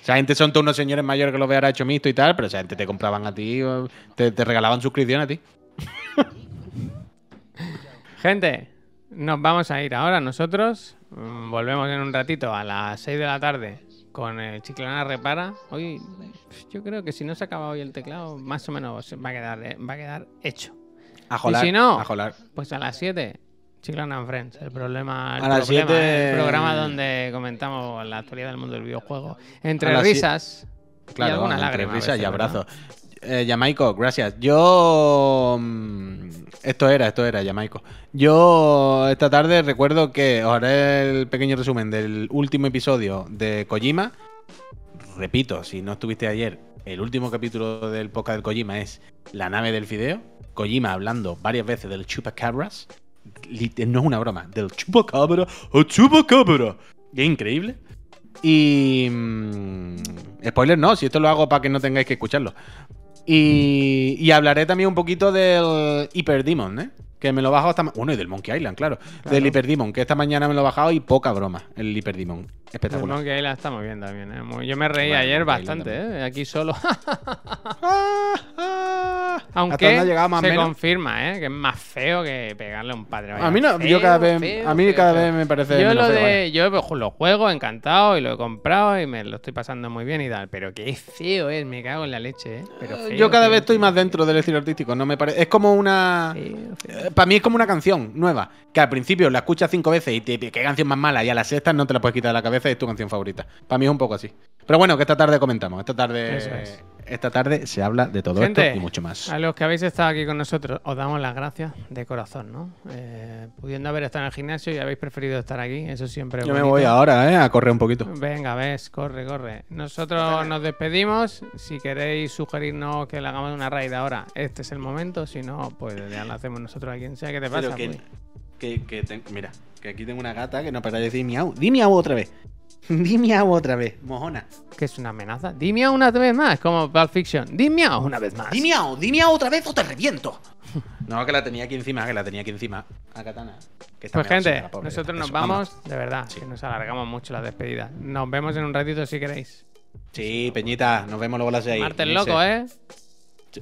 Esa gente son todos unos señores mayores que lo vean hecho mixto y tal, pero esa gente te compraban a ti, o te, te regalaban suscripción a ti. Gente, nos vamos a ir ahora nosotros. Mm, Volvemos en un ratito a las 6 de la tarde con el Chiclana Repara. Hoy yo creo que si no se acaba hoy el teclado, más o menos va a quedar, eh, va a quedar hecho. A jolar, si no? a jolar. Pues a las 7 Chiclana and Friends, el problema, el, A las problema, siete- el programa donde comentamos la actualidad del mundo del videojuego. Entre risas y Claro, alguna entre lágrima. a risas y abrazos. Eh, Yamaico, gracias. Yo. mm, Esto era, esto era, Yamaico. Yo esta tarde recuerdo que os haré el pequeño resumen del último episodio de Kojima. Repito, si no estuviste ayer, el último capítulo del podcast del Kojima es La nave del fideo. Kojima hablando varias veces del chupacabras. No es una broma, del chupacabra o chupacabra. Es increíble. Y. mm, spoiler, no, si esto lo hago para que no tengáis que escucharlo. Y, hablaré también un poquito del Hyper Demon, ¿eh? Que me lo he bajado hasta. Bueno, y del Monkey Island, claro. Del Hyper Demon, que esta mañana me lo he bajado y poca broma. El Hyper Demon. El Espectacular. Monkey Island está muy bien también. ¿eh? Muy- Yo me reí Bueno, ayer bastante, ¿eh? aquí solo. Ah, ah. ¿Hasta Aunque más se menos? confirma, ¿eh? que es más feo que pegarle a un padre. A mí no, yo cada vez- a mí cada vez me parece Yo lo feo, de, vaya. yo pues, lo juego encantado y lo he comprado y me lo estoy pasando muy bien y tal, pero qué feo es, me cago en la leche, ¿eh? Pero feo, Yo cada feo, vez estoy feo, más dentro del estilo artístico. No me parece. Es como una. Para mí es como una canción nueva, que al principio la escuchas cinco veces y te, qué canción más mala, y a la sexta no te la puedes quitar de la cabeza y es tu canción favorita. Para mí es un poco así. Pero bueno, que esta tarde comentamos. Esta tarde, Eso es. Esta tarde se habla de todo Gente, esto y mucho más. A los que habéis estado aquí con nosotros, os damos las gracias de corazón, ¿no? Eh, pudiendo haber estado en el gimnasio y habéis preferido estar aquí, eso siempre es Yo me voy ahora, ¿eh? A correr un poquito. Venga, ves, corre, corre. Nosotros nos despedimos. Si queréis sugerirnos que le hagamos una raid ahora, este es el momento. Si no, pues ya lo hacemos nosotros a quien sea. ¿Qué te pasa? Pero que, pues? que, que ten- mira, que aquí tengo una gata que no para de decir miau. Di miau otra vez. Di miau otra vez, mojona. ¿Qué es una amenaza? Dime una vez más, como Pulp Fiction. Dime una vez más. Di miau, di miau otra vez o te reviento. No, que la tenía aquí encima, que la tenía aquí encima. A Katana. que está Pues gente, pobre. nosotros nos vamos, de verdad, que nos alargamos mucho la despedida. Nos vemos en un ratito si queréis. Sí, Peñita, nos vemos luego a las 6. Martes loco, ¿eh?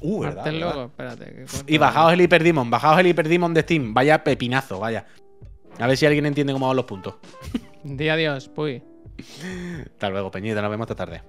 Uh, verdad, Martes verdad. loco, espérate. que Y bajaos el Hyper Demon, bajaos el Hyper Demon de Steam. Vaya pepinazo, vaya. A ver si alguien entiende cómo van los puntos. Di adiós, puy. Hasta luego, Peñita, nos vemos esta tarde.